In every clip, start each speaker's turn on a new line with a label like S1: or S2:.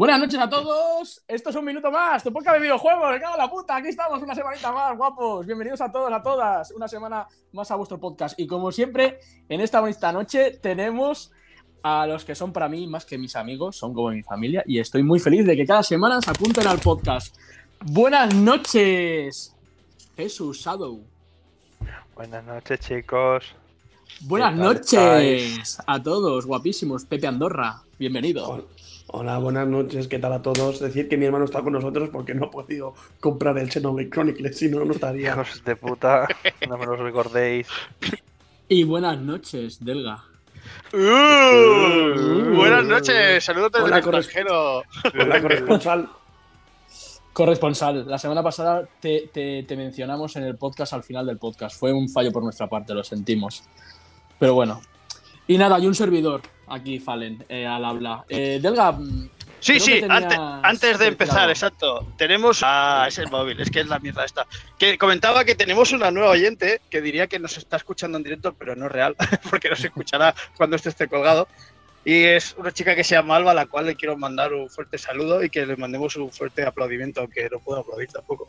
S1: Buenas noches a todos. Esto es un minuto más. Tu podcast de videojuegos. Me cago en la puta. Aquí estamos una semanita más, guapos. Bienvenidos a todos, a todas. Una semana más a vuestro podcast. Y como siempre, en esta bonita noche tenemos a los que son para mí más que mis amigos, son como mi familia. Y estoy muy feliz de que cada semana se apunten al podcast. Buenas noches, Jesús Shadow.
S2: Buenas noches, chicos.
S1: Buenas noches a todos, guapísimos. Pepe Andorra, bienvenido.
S3: Hola, buenas noches, ¿qué tal a todos? Decir que mi hermano está con nosotros porque no ha podido comprar el Xenoblade Chronicles, si no, no estaría.
S2: Hijos de puta, no me lo recordéis.
S1: Y buenas noches, Delga.
S4: Uh, buenas noches, saludos desde el extranjero.
S3: Hola, corresponsal.
S1: Corresponsal, la semana pasada te, te, te, mencionamos en el podcast al final del podcast. Fue un fallo por nuestra parte, lo sentimos. Pero bueno. Y nada, hay un servidor aquí, Fallen, eh, al habla. Eh, Delga. mm,
S4: Sí, sí, antes, antes de empezar, exacto. Tenemos. Ah, es el móvil, es que es la mierda esta. Que comentaba que tenemos una nueva oyente que diría que nos está escuchando en directo, pero no es real, porque no se escuchará cuando esto esté colgado. Y es una chica que se llama Alba, a la cual le quiero mandar un fuerte saludo y que le mandemos un fuerte aplaudimiento, aunque no puedo aplaudir tampoco.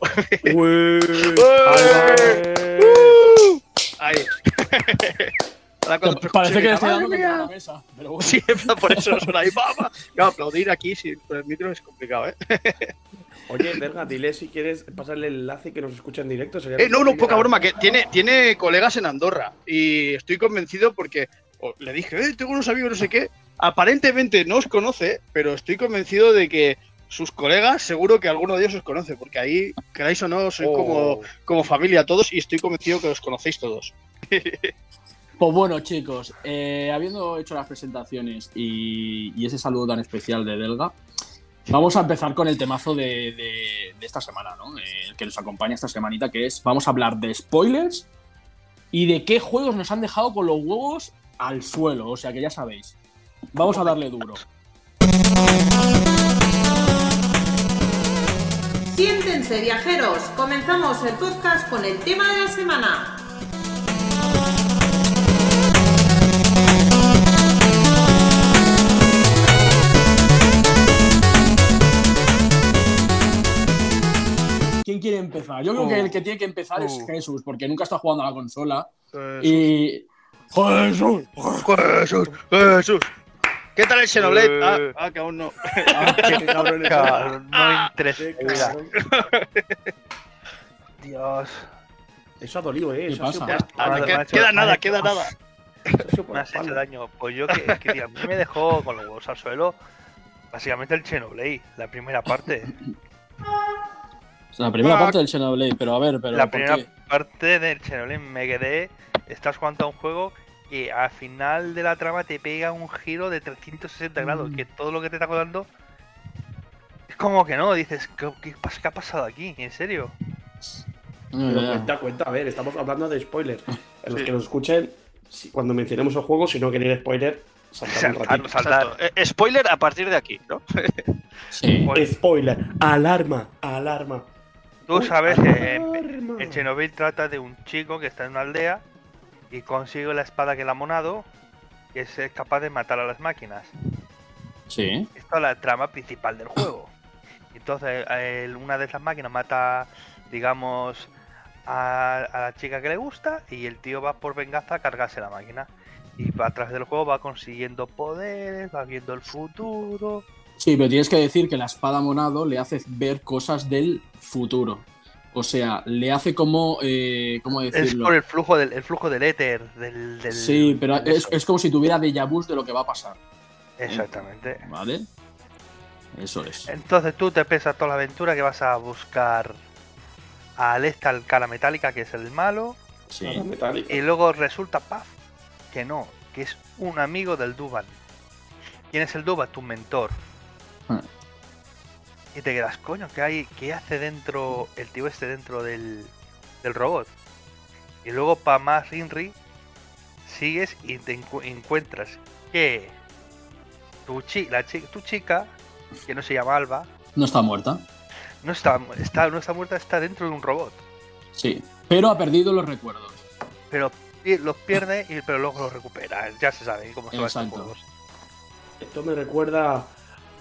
S3: Ué.
S4: ¡Uh! Ahí.
S1: Parece que le estoy
S4: ¡Madre
S1: dando la mesa. Pero bueno.
S4: Sí, por eso suena ahí, ¡papa! Claro, aplaudir aquí sin el micro es complicado, ¿eh?
S3: Oye, Verga, dile si quieres pasarle el enlace y que nos escuche en directo. sería
S4: Eh, no, no, poca broma, que tiene, tiene colegas en Andorra y estoy convencido porque le dije, eh, tengo unos amigos, no sé qué. Aparentemente no os conoce, pero estoy convencido de que sus colegas, seguro que alguno de ellos os conoce, porque ahí, queráis o no, soy
S3: Oh.
S4: como, como familia todos y estoy convencido que os conocéis todos.
S1: Pues bueno, chicos, eh, habiendo hecho las presentaciones y, ese saludo tan especial de Delga, vamos a empezar con el temazo de, de- de esta semana, ¿no? Eh, El que nos acompaña esta semanita, que es, vamos a hablar de spoilers y de qué juegos nos han dejado con los huevos al suelo, o sea que ya sabéis. Vamos a darle duro.
S5: Siéntense, viajeros. Comenzamos el podcast con el tema de la semana.
S1: Quiere empezar? Yo creo que el que tiene que empezar es
S2: Uh.
S1: Jesús, porque nunca está jugando a la consola.
S4: Jesús,
S1: Y. ¡Jesús!
S4: Jesús, Jesús. ¿Qué tal el Xenoblade?
S2: Eh.
S4: Ah, ah, que aún no.
S3: Ah, qué cabrón es.
S2: Cabrón, no
S4: Ah.
S2: interesa. Dios.
S3: Eso ha dolido, eh.
S1: ¿Qué
S3: Eso
S1: pasa?
S4: Ah, queda- nada, queda nada.
S2: Me has hecho daño. Pues yo que, que tío, a mí me dejó con los huevos al suelo. Básicamente el Xenoblade, la primera parte.
S1: La primera
S4: Ah.
S1: parte del Xenoblade, pero a ver, pero.
S2: la
S1: ¿por
S2: primera
S1: qué?
S2: parte del Xenoblade me quedé. Estás jugando a un juego que al final de la trama te pega un giro de 360 grados.
S1: Mm.
S2: Que todo lo que te está contando es como que no. Dices, ¿qué, qué pas- qué ha pasado aquí? ¿En serio?
S3: Pero
S1: Eh,
S3: cuenta, cuenta, a ver, estamos hablando de spoilers. En los
S4: Sí.
S3: que nos escuchen, si- cuando mencionemos el juego, si no quieren spoiler, saltar un
S2: Saltar,
S3: ratito.
S2: saltar.
S4: Exacto. Eh, spoiler a partir de aquí, ¿no?
S1: Sí.
S3: Spoiler, alarma, alarma.
S2: Tú
S3: Uy,
S2: sabes que el Chernobyl trata de un chico que está en una aldea y consigue la espada que le ha monado y es capaz de matar a las máquinas.
S1: Sí.
S2: Esto es la trama principal del juego. Entonces, el- una de esas máquinas mata, digamos, a, a la chica que le gusta y el tío va por venganza a cargarse la máquina. Y a través del juego va consiguiendo poderes, va viendo el futuro.
S1: Sí, pero tienes que decir que la espada monado le hace ver cosas del futuro. O sea, le hace como. Eh, ¿Cómo
S2: Es
S1: decirlo?
S2: por el flujo del, el flujo del éter. Del, del-
S1: Sí, pero
S2: del
S1: es, es como si tuviera déjà vu de lo que va a pasar.
S2: Exactamente.
S1: ¿Vale? Eso es.
S2: Entonces tú te pesas toda la aventura que vas a buscar a Alesta, el cara metálica, que es el malo.
S1: Sí.
S2: Y luego resulta, paf, que no, que es un amigo del Duban. ¿Quién es el Duban? Tu mentor. Y te quedas, coño, ¿qué, hay, qué hace dentro el tío este dentro del, del robot? Y luego para más Inri, sigues y te encu- encuentras que tu, chi- la chi- tu chica, que no se llama Alba,
S1: No está muerta.
S2: no está, está, no está muerta, está dentro de un robot.
S1: Sí. Pero ha perdido los recuerdos.
S2: Pero los pierde, y, pero luego los recupera. Ya se sabe cómo son estos
S1: Exacto.
S2: juegos.
S3: Esto me recuerda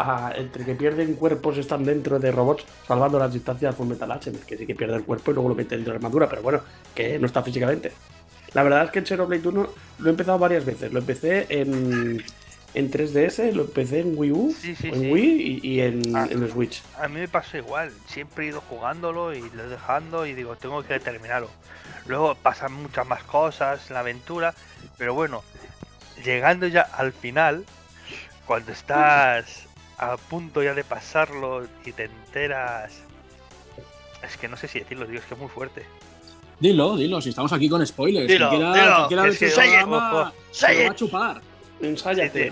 S3: a entre que pierden cuerpos están dentro de robots salvando las distancias Full Metal Alchemist, que sí que pierde el cuerpo y luego lo mete dentro de la armadura, pero bueno, que no está físicamente. La verdad es que el Xenoblade 1 lo he empezado varias veces. Lo empecé en, en 3DS, lo empecé en Wii U,
S2: Sí, sí,
S3: en
S2: sí.
S3: Wii y, y en,
S2: Ah.
S3: en el Switch.
S2: A mí me pasó igual, siempre he ido jugándolo y lo he dejando y digo, tengo que terminarlo. Luego pasan muchas más cosas en la aventura, pero bueno, llegando ya al final, cuando estás a punto ya de pasarlo y te enteras... Es que no sé si decirlo, digo, es que es muy fuerte.
S1: Dilo, dilo, si estamos aquí con spoilers.
S4: Dilo,
S1: Quien quiera,
S4: dilo,
S1: quien quiera
S2: es que-
S1: se lo va a chupar.
S3: Ensáñate.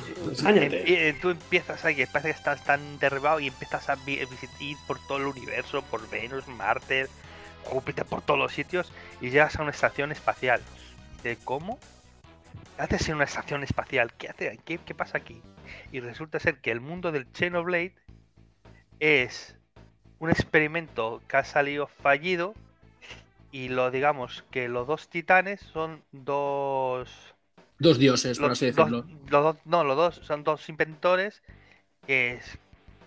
S2: Empie- tú empiezas ahí, parece que estás tan derribado y empiezas a vi- visitar por todo el universo, por Venus, Marte, Júpiter, por todos los sitios y llegas a una estación espacial. ¿De cómo? ¿Qué haces en una estación espacial? ¿Qué, hace? ¿Qué, qué pasa aquí? Y resulta ser que el mundo del Xenoblade es un experimento que ha salido fallido y lo digamos que los dos titanes son dos
S1: Dos dioses, por así
S2: dos-
S1: decirlo.
S2: los dos, no, los dos son dos inventores que, es-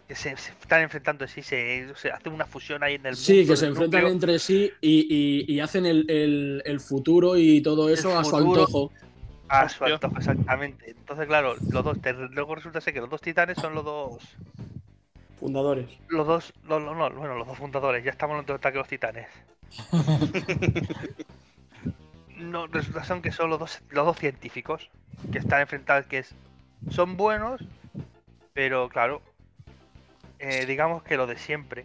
S2: que se, se están enfrentando sí, se, se hace una fusión ahí en el
S1: Sí,
S2: mundo
S1: que se enfrentan
S2: núcleo.
S1: entre sí y, y- y hacen el, el- el futuro y todo eso a su antojo.
S2: A su
S4: Hostia.
S2: antojo, exactamente. Entonces, claro, los dos, te- luego resulta ser que los dos titanes son los dos,
S3: Fundadores.
S2: los dos, los- los- no, bueno, los dos fundadores. Ya estamos en otro ataque de los titanes. No, resulta son que son los dos, los dos científicos que están enfrentados, que es, son buenos, pero claro, eh, digamos que lo de siempre,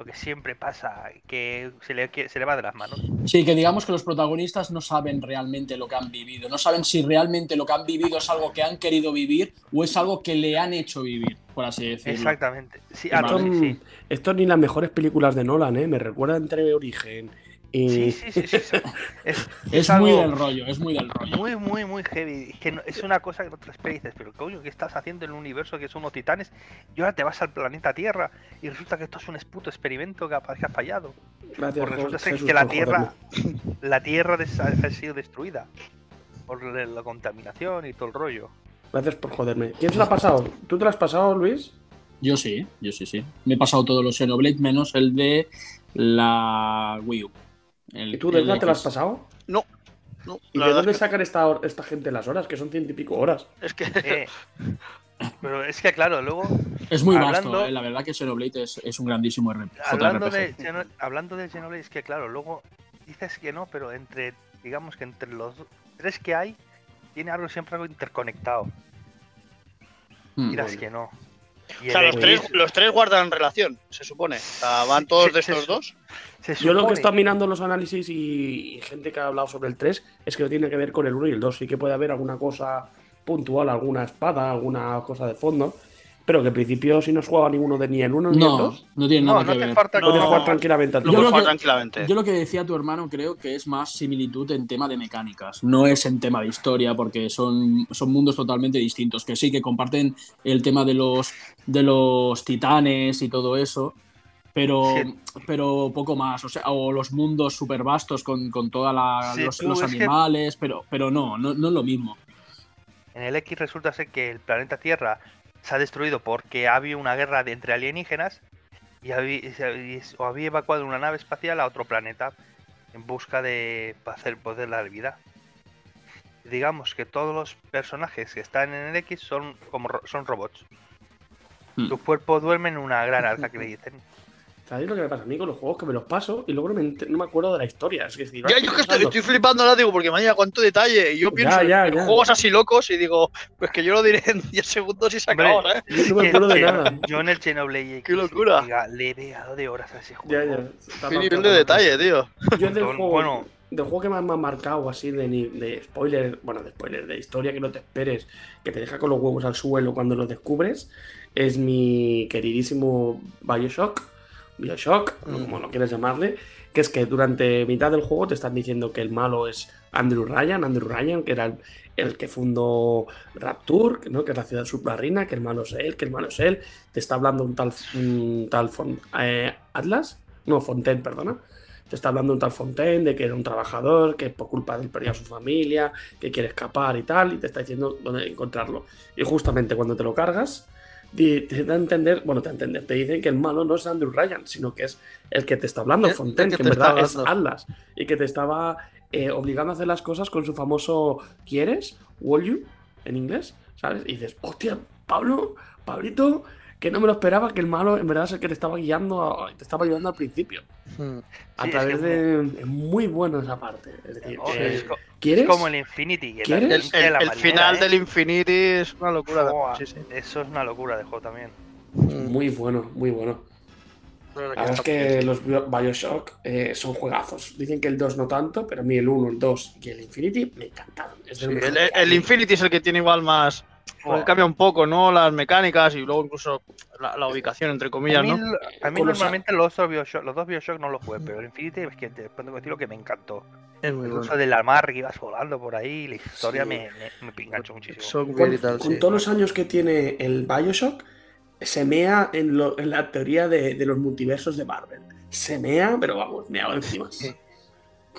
S2: lo que siempre pasa, que se le, que se le va de las manos.
S1: Sí, que digamos que los protagonistas no saben realmente lo que han vivido. No saben si realmente lo que han vivido es algo que han querido vivir o es algo que le han hecho vivir, por así decirlo.
S2: Exactamente. Sí,
S1: Vale.
S2: ah,
S3: Esto,
S2: sí, sí.
S3: esto ni las mejores películas de Nolan, ¿eh? Me recuerda entre Origen.
S2: Sí, sí, sí, sí, sí. Es,
S1: Es
S2: algo
S1: muy del rollo, es muy del rollo.
S2: muy, muy, muy heavy. Es que no- es una cosa que no te esperas y dices, pero coño, ¿qué estás haciendo en un universo que son unos titanes? Y ahora te vas al planeta Tierra y resulta que esto es un puto experimento que ha, que ha fallado.
S3: Gracias,
S2: Pues resulta ser
S3: Jesús,
S2: que la
S3: por
S2: Tierra,
S3: joderme.
S2: la Tierra des- ha, ha sido destruida por la, la contaminación y todo el rollo.
S3: Gracias por joderme. ¿Quién se la ha pasado? ¿Tú te la has pasado, Luis?
S1: Yo sí, yo sí, sí. Me he pasado todos los Xenoblade menos el de la Wii U. El-
S3: ¿Y tú,
S1: el
S3: Delta, te la has pasado?
S4: No. No,
S3: ¿Y de
S4: verdad
S3: dónde
S4: es que-
S3: sacan esta, esta gente las horas? Que son ciento y pico horas.
S4: Es que,
S2: Eh, pero es que claro, luego
S1: Es muy
S2: Hablando-
S1: vasto, eh, la verdad que Xenoblade es, es un grandísimo R-
S2: hablando de,
S1: JRPG.
S2: Hablando de Xenoblade, es que claro, luego dices que no, pero entre, digamos que entre los tres que hay, tiene algo siempre algo interconectado.
S1: Mm.
S2: Dirás que no. Y
S4: o sea, los
S2: X
S4: tres, los tres guardan relación, se supone. O sea, van todos
S2: Sí,
S4: de
S2: sí,
S4: estos
S2: sí.
S4: dos.
S2: Se
S3: Yo lo que he estado mirando los análisis y, y gente que ha hablado sobre el 3 es que no tiene que ver con el 1 y el 2. Sí que puede haber alguna cosa puntual, alguna espada, alguna cosa de fondo. Pero que en principio, si no has jugado a ninguno de ni el 1 ni el
S1: No,
S3: 2,
S1: no tiene nada
S2: no
S1: que
S2: te
S1: ver.
S2: falta
S3: puedes
S4: No.
S3: jugar tranquilamente
S4: Lo
S1: Yo
S4: puedes
S1: creo
S4: jugar
S1: que-
S4: tranquilamente.
S1: Yo lo que decía tu hermano creo que es más similitud en tema de mecánicas, no es en tema de historia, porque son, son mundos totalmente distintos, que sí que comparten el tema de los, de los titanes y todo eso, pero,
S2: Sí.
S1: pero poco más, o sea, o los mundos súper vastos con, con todos
S2: Sí,
S1: los, los
S2: que-
S1: animales, pero, pero no, no, no es lo mismo.
S2: En el X resulta ser que el planeta Tierra se ha destruido porque ha habido una guerra de- entre alienígenas y había, o había evacuado una nave espacial a otro planeta en busca de hacer poder la vida. Digamos que todos los personajes que están en el X son como son robots.
S1: Hmm.
S2: Su cuerpo duerme en una gran arca que le dicen.
S3: ¿Sabéis lo que me pasa a mí con los juegos? Que me los paso y luego no me, ent- no me acuerdo de la historia. Es que, si vas
S4: Ya, yo que estoy, flipando ahora, digo, porque mañana cuánto detalle. Y yo pienso
S3: ya,
S4: en
S3: ya.
S4: juegos así locos y digo, pues que yo lo diré en 10 segundos y se acaba, ¿eh?
S3: Yo no me acuerdo de nada.
S2: Yo en el Xenoblade X,
S4: ¡Qué locura!
S2: diga, le he pegado de horas a ese juego.
S3: Ya, ya.
S4: Qué nivel de detalle, tío.
S3: Yo del
S2: Bueno,
S3: juego,
S2: bueno,
S3: del juego que más me ha marcado, así de, de spoiler, bueno, de spoiler, de historia que no te esperes, que te deja con los huevos al suelo cuando lo descubres, es mi queridísimo Bioshock, Bioshock, o
S4: Mm.
S3: como lo quieras llamarle, que es que durante mitad del juego te están diciendo que el malo es Andrew Ryan, Andrew Ryan, que era el, el que fundó Rapture, ¿no? que es la ciudad submarina, que el malo es él, que el malo es él, te está hablando un tal, un tal Fon- eh, Atlas, no, Fontaine, perdona, te está hablando un tal Fontaine de que era un trabajador, que por culpa de él perdió a su familia, que quiere escapar y tal, y te está diciendo dónde encontrarlo. Y justamente cuando te lo cargas, te da a entender, bueno, te da a entender, te dicen que el malo no es Andrew Ryan, sino que es el que te está hablando, Fontaine,
S4: que
S3: que en verdad es. Atlas, y que te estaba eh, obligando a hacer las cosas con su famoso ¿quieres? ¿Will you? en inglés, ¿sabes? Y dices, hostia, Pablo, Pablito, que no me lo esperaba, que el malo en verdad es el que te estaba guiando, a- te estaba ayudando al principio.
S4: Mm.
S3: A
S2: Sí, es
S3: través
S2: que
S3: de. Es muy bueno esa parte. Es decir,
S2: Oh,
S3: eh, ¿quieres?
S2: es como el Infinity.
S4: El, final
S2: ¿eh?
S4: del Infinity es una locura. de- sí, sí.
S2: Eso es una locura de juego también.
S4: Mm.
S3: Muy bueno, muy bueno. La verdad es que los Bio- Bioshock eh, son juegazos. Dicen que el 2 no tanto, pero a mí el 1, el 2 y el Infinity me encantaron.
S4: Sí, el. Infinity es el que tiene igual más. Porque
S2: Joder.
S4: cambia un poco, ¿no? Las mecánicas y luego incluso la, la ubicación, entre
S2: A
S4: comillas,
S2: mí,
S4: ¿no?
S2: a mí normalmente los dos, Bioshock, los dos Bioshock no los jugué, pero el Infinity es que te puedo decir lo que me encantó.
S4: Es muy
S2: El
S4: bueno.
S2: uso de la mar que ibas volando por ahí, la historia
S3: Sí.
S2: me, me, me enganchó muchísimo.
S4: Son
S3: Con,
S4: y tal,
S3: con
S4: sí.
S3: todos los años que tiene el Bioshock, se mea en, lo- en la teoría de, de los multiversos de Marvel. Se mea, pero vamos, meado encima.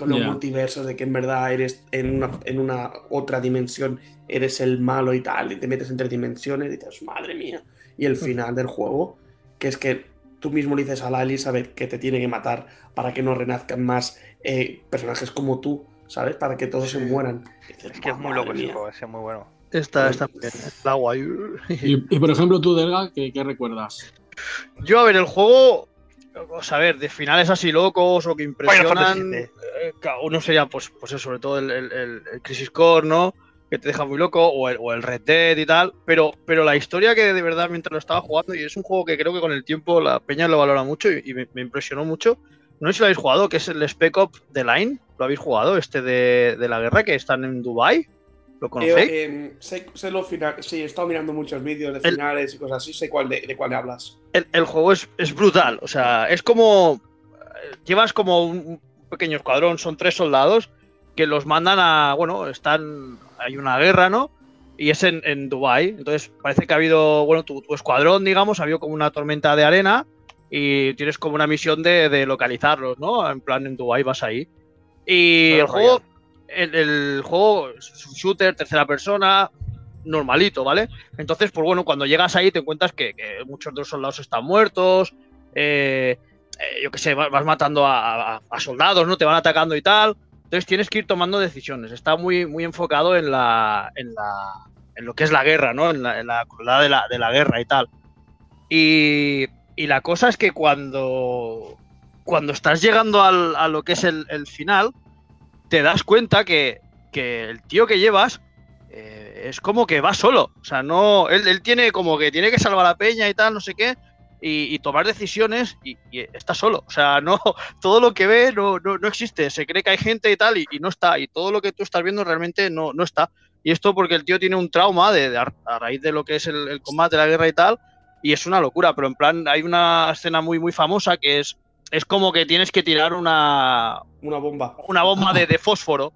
S3: Con los multiversos de que en verdad eres en una, en una otra dimensión, eres el malo y tal, y te metes entre dimensiones y dices, madre mía. Y el final del juego, que es que tú mismo le dices a la Elizabeth que te tiene que matar para que no renazcan más eh, personajes como tú, ¿sabes? Para que todos se mueran. Dices,
S2: Es que es
S3: "Buah,
S2: muy loco ese
S3: mía".
S2: juego, es muy bueno.
S4: Está, está bien. Agua.
S1: Y, y, por ejemplo, tú, Delga, ¿qué, qué recuerdas?
S4: Yo, a ver, el juego. A ver, de finales así locos o que impresionan.
S2: VII.
S4: eh, uno sería, pues, pues eso, sobre todo el, el- el- el Crisis Core, ¿no? Que te deja muy loco, o el, o el Red Dead y tal. Pero, pero la historia que de verdad mientras lo estaba jugando, y es un juego que creo que con el tiempo la peña lo valora mucho y, y me, me impresionó mucho. No sé si lo habéis jugado, que es el Spec Ops The Line. ¿Lo habéis jugado? Este de, de la guerra que están en Dubai ¿Lo conocéis?
S3: Eh, eh, sé, sé lo final, sí, he estado mirando muchos vídeos de
S4: El-
S3: finales y cosas así, sé cuál de, de cuál hablas.
S4: El, el juego es, es brutal. O sea, es como. eh, Llevas como un, pequeño escuadrón, son tres soldados que los mandan a. Bueno, están. Hay una guerra, ¿no? Y es en, en Dubai. Entonces parece que ha habido. Bueno, tu, tu escuadrón, digamos, ha habido como una tormenta de arena y tienes como una misión de, de localizarlos, ¿no? En plan, en Dubai vas ahí. Y el juego. El, el juego es un shooter, tercera persona, normalito, ¿vale? Entonces, pues bueno, cuando llegas ahí te encuentras que, muchos de los soldados están muertos, eh, eh, yo qué sé, vas, matando a soldados, ¿no? Te van atacando y tal. Entonces tienes que ir tomando decisiones. Está muy, muy enfocado en la, en la, en lo que es la guerra, ¿no? En la, en la crueldad de la, de la guerra y tal. Y, y la cosa es que cuando, cuando estás llegando al- a lo que es el, el final, te das cuenta que, que el tío que llevas eh, es como que va solo. O sea, no. Él, él tiene como que tiene que salvar a la peña y tal, no sé qué. Y, y tomar decisiones y, y está solo. O sea, no. Todo lo que ve no, no, no existe. Se cree que hay gente y tal, y, y no está. Y todo lo que tú estás viendo realmente no, no está. Y esto porque el tío tiene un trauma de, de a, raíz de lo que es el, el combate, la guerra y tal. Y es una locura. Pero en plan, hay una escena muy, muy famosa que es. Es como que tienes que tirar una,
S3: Una bomba.
S4: una bomba de, de fósforo.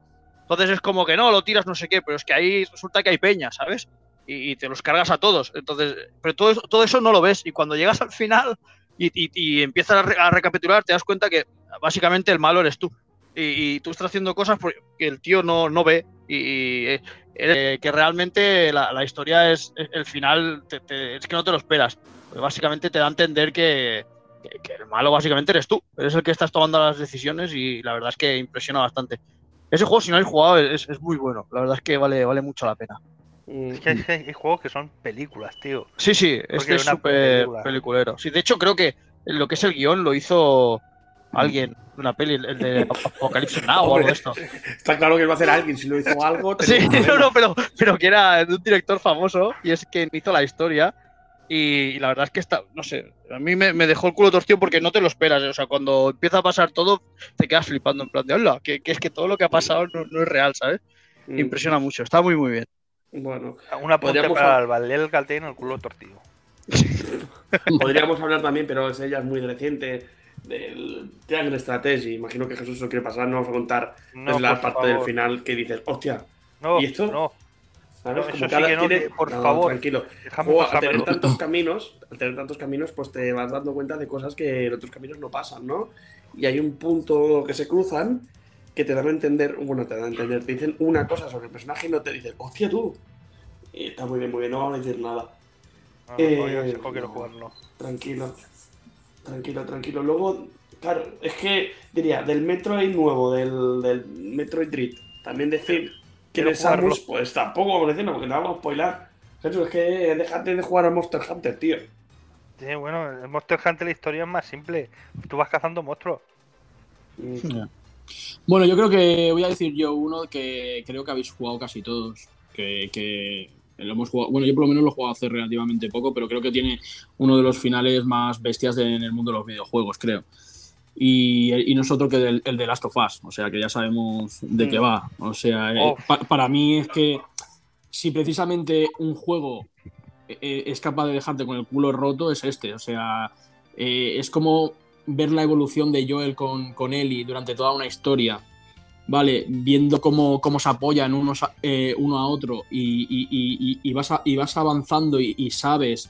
S4: Entonces es como que no, lo tiras no sé qué, pero es que ahí resulta que hay peña, ¿sabes? Y, y te los cargas a todos. Entonces, pero todo, todo eso no lo ves. Y cuando llegas al final y, y- y empiezas a, re- a recapitular, te das cuenta que básicamente el malo eres tú. Y, tú estás haciendo cosas porque el tío no, no ve. Y, eh, eh, que realmente la, la historia es el final, te- te- es que no te lo esperas. Porque básicamente te da a entender que, que- que el malo básicamente eres tú. Eres el que estás tomando las decisiones y la verdad es que impresiona bastante. Ese juego, si no habéis jugado, es, es muy bueno. La verdad es que vale, vale mucho la pena.
S2: Es que hay, hay juegos que son películas, tío.
S4: Sí, sí,
S2: Porque
S4: este es súper
S2: película.
S4: peliculero. Sí, de hecho, creo que lo que es el guion lo hizo alguien de una peli, el de Apocalipsis Now o algo de esto.
S3: Está claro que lo va a hacer alguien. Si lo hizo algo,
S4: Sí, no, no, pero, pero que era de un director famoso y es quien hizo la historia. Y, y la verdad es que está, no sé, a mí me, me dejó el culo torcido porque no te lo esperas. ¿eh? O sea, cuando empieza a pasar todo, te quedas flipando en plan de, hola, que, que es que todo lo que ha pasado no, no es real, ¿sabes?
S3: Mm,
S4: Impresiona mucho, está muy, muy bien.
S3: Bueno,
S2: Un apunte
S3: Podríamos
S2: para el Valer el Calteino el culo torcido.
S3: podríamos hablar también, pero es ella es muy reciente, del Triangle Strategy. Imagino que Jesús lo quiere pasar, no vamos a contar
S2: No,
S3: desde la parte del final que dices, hostia,
S2: No,
S3: ¿Y esto?
S2: no,
S3: ¿sabes?
S2: No,
S3: Como
S2: que no,
S3: tiene-
S2: por
S3: No,
S2: favor.
S3: Tranquilo. al tener tantos caminos, al tener tantos caminos, pues te vas dando cuenta de cosas que en otros caminos no pasan, ¿no? Y hay un punto que se cruzan que te dan a entender, bueno, te dan a entender, te dicen una cosa sobre el personaje y no te dicen, hostia tú. Y está muy bien, muy bien, no vamos a decir nada.
S2: No, no,
S3: Eh,
S2: juego quiero
S3: no.
S2: jugarlo.
S3: Tranquilo. Tranquilo, tranquilo. Luego, claro, es que diría, del Metroid nuevo, del, del Metroid Dread, también decir que de Samus, pues tampoco vamos a decirlo, porque no vamos a spoilar. Jesús, es que déjate de jugar a Monster Hunter, tío.
S2: Sí, bueno, el Monster Hunter la historia es más simple. Tú vas cazando monstruos.
S3: Mm,
S1: Bueno, yo creo que voy a decir yo uno que creo que habéis jugado casi todos. Que, que lo hemos jugado. Bueno, yo por lo menos lo he jugado hace relativamente poco, pero creo que tiene uno de los finales más bestias de- en el mundo de los videojuegos, creo. Y, y no es otro que del- el de Last of Us, o sea que ya sabemos de qué
S4: Mm.
S1: va. O sea, eh, pa- para mí es que si precisamente un juego eh, es capaz de dejarte con el culo roto, es este. O sea, eh, es como ver la evolución de Joel con, con Ellie durante toda una historia. Vale, viendo cómo, cómo se apoyan unos eh, uno a otro y, y- vas, a- y vas avanzando y, y sabes,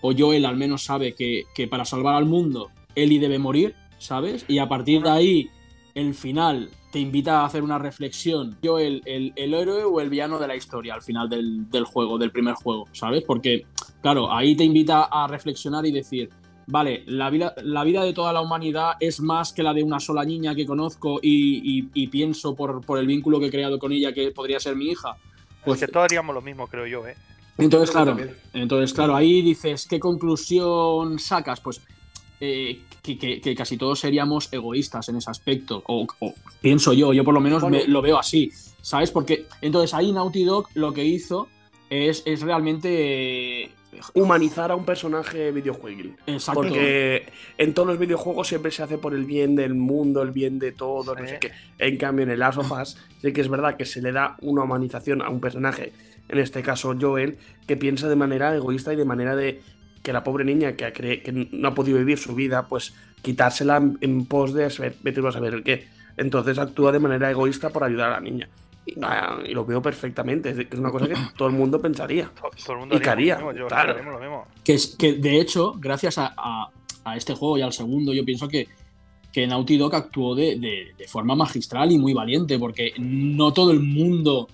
S1: o Joel al menos sabe que, que para salvar al mundo Ellie debe morir, ¿sabes? Y a partir de ahí, el final te invita a hacer una reflexión. Joel, el, el héroe o el villano de la historia al final del, del juego, del primer juego, ¿sabes? Porque, claro, ahí te invita a reflexionar y decir, vale, la vida, la vida de toda la humanidad es más que la de una sola niña que conozco y, y- y pienso por, por el vínculo que he creado con ella que podría ser mi hija. Pues
S2: que todos haríamos lo mismo, creo yo, ¿eh?
S1: entonces,
S3: Yo
S1: claro, entonces, claro, ahí dices, ¿qué conclusión sacas? Pues eh, que, que- que casi todos seríamos egoístas en ese aspecto. O, o pienso yo, yo por lo menos
S3: Bueno.
S1: me- lo veo así, ¿sabes? Porque entonces ahí Naughty Dog lo que hizo es, es realmente... eh,
S3: Humanizar a un personaje videojueguil.
S1: Exacto.
S3: Porque en todos los videojuegos siempre se hace por el bien del mundo, el bien de todo, no
S2: Sí.
S3: sé qué. En cambio, en el Last of Us, sí que es verdad que se le da una humanización a un personaje, en este caso Joel, que piensa de manera egoísta y de manera de que la pobre niña que, cree, que no ha podido vivir su vida, pues quitársela en, en pos de saber, vete a saber el qué. Entonces actúa de manera egoísta por ayudar a la niña. Y, ah, y lo veo perfectamente, es es una cosa que todo el mundo pensaría.
S2: To- Todo el mundo
S3: Y
S2: lo mismo, yo
S3: claro.
S2: haríamos lo mismo.
S1: Que, es, que de hecho, gracias a, a- a este juego y al segundo, yo pienso que, que Naughty Dog actuó de, de- de forma magistral y muy valiente, porque no todo el mundo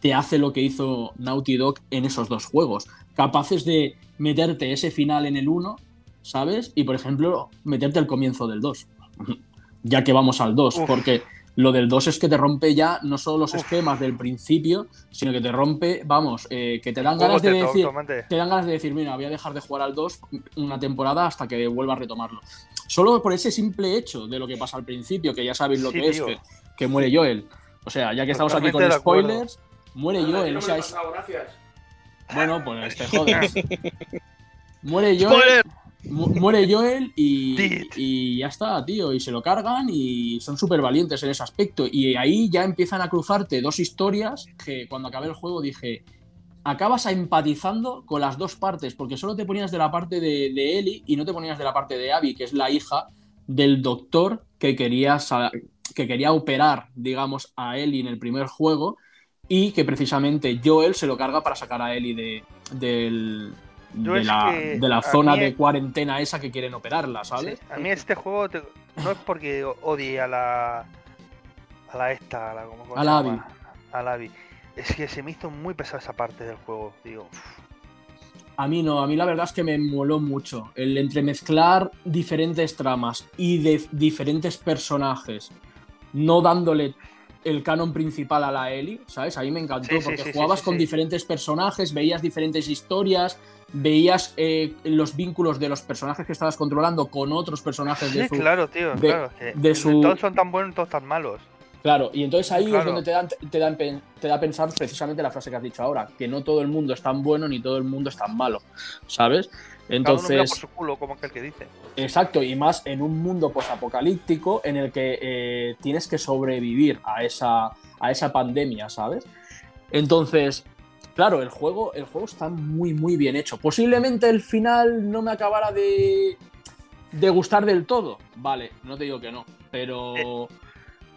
S1: te hace lo que hizo Naughty Dog en esos dos juegos. Capaces de meterte ese final en el 1, ¿sabes? Y por ejemplo, meterte el comienzo del 2. Ya que vamos al 2,
S2: Uf.
S1: porque lo del 2 es que te rompe ya no solo los
S2: Uf.
S1: esquemas del principio, sino que te rompe, vamos, eh, que te dan ganas de decir,
S2: tomate.
S1: te dan ganas de decir, mira, voy a dejar de jugar al 2 una temporada hasta que vuelva a retomarlo. Solo por ese simple hecho de lo que pasa al principio, que ya sabéis lo
S2: Sí,
S1: que es, que, que muere Joel. O sea, ya que estamos aquí con spoilers, muere Joel. O sea, es,
S3: gracias.
S1: Bueno, pues te jodes. Muere Joel, muere Joel y, y ya está, tío. Y se lo cargan y son súper valientes en ese aspecto. Y ahí ya empiezan a cruzarte dos historias que cuando acabé el juego dije, acabas empatizando con las dos partes, porque solo te ponías de la parte de, de Ellie y no te ponías de la parte de Abby, que es la hija del doctor que quería, que quería operar, digamos, a Ellie en el primer juego y que precisamente Joel se lo carga para sacar a Ellie de, del- de la, de la zona de cuarentena esa que quieren operarla, ¿sabes?
S2: Sí, A mí este juego te- no es porque odie a la. a la esta, a la, ¿cómo
S1: A la
S2: llama? A la Abby. Es que se me hizo muy pesada esa parte del juego, digo.
S1: A mí no, a mí la verdad es que me moló mucho el entremezclar diferentes tramas y de diferentes personajes, no dándole el canon principal a la Ellie, ¿sabes? A mí me encantó
S2: Sí,
S1: porque
S2: sí,
S1: jugabas
S2: sí,
S1: con diferentes personajes, veías diferentes historias, veías eh, los vínculos de los personajes que estabas controlando con otros personajes de su...
S2: claro, tío,
S1: de-
S2: claro. que
S1: de su-
S2: Todos son tan buenos, todos tan malos.
S1: Claro, y entonces ahí
S2: Claro.
S1: es donde te, dan, te, dan te da a pensar precisamente la frase que has dicho ahora, que no todo el mundo es tan bueno ni todo el mundo es tan malo, ¿sabes?
S2: Cada uno mira por
S1: Entonces,
S2: su culo, como aquel que dice.
S1: exacto, y más en un mundo posapocalíptico en el que eh, tienes que sobrevivir a esa, a esa pandemia, ¿sabes? Entonces, claro, el juego, el juego está muy, muy bien hecho. Posiblemente el final no me acabara de, de gustar del todo. Vale, no te digo que no, pero.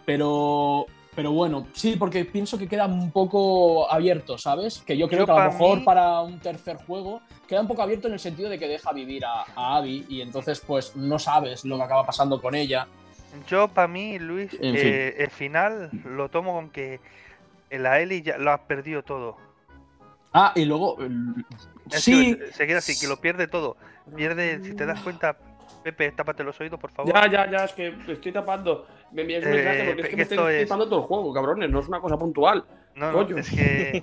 S1: Pero. Pero bueno, sí, porque pienso que queda un poco abierto, ¿sabes? Que yo creo
S2: Yo
S1: que a lo mejor
S2: mí-
S1: para un tercer juego queda un poco abierto en el sentido de que deja vivir a, a Abby y entonces pues no sabes lo que acaba pasando con ella.
S2: Yo, para mí, Luis,
S1: En fin.
S2: eh, el final lo tomo con que la Eli ya lo ha perdido todo.
S1: Ah, y luego... el- Sí,
S2: que se queda así, que lo pierde todo. Pierde, si te das cuenta, Pepe, tápate los oídos, por favor.
S3: Ya, ya, ya, es que me estoy tapando. Me envías un
S2: Eh,
S3: mensaje porque es que me
S2: esto
S3: estoy
S2: es-
S3: tapando todo el juego, cabrones, no es una cosa puntual.
S2: No, no, es que.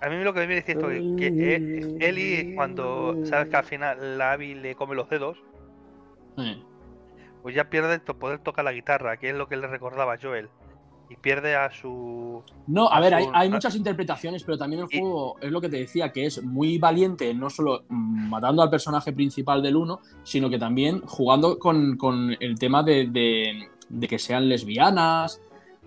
S2: A mí lo que me viene diciendo es que eh, Eli, cuando sabes que al final la Abby le come los dedos, pues ya pierde to- poder tocar la guitarra, que es lo que le recordaba a Joel. Y pierde a su.
S1: No, a ver, hay, hay muchas interpretaciones, pero también el
S2: Y-
S1: juego es lo que te decía, que es muy valiente, no solo mm, matando al personaje principal del 1, sino que también jugando con, con el tema de, de- de que sean lesbianas,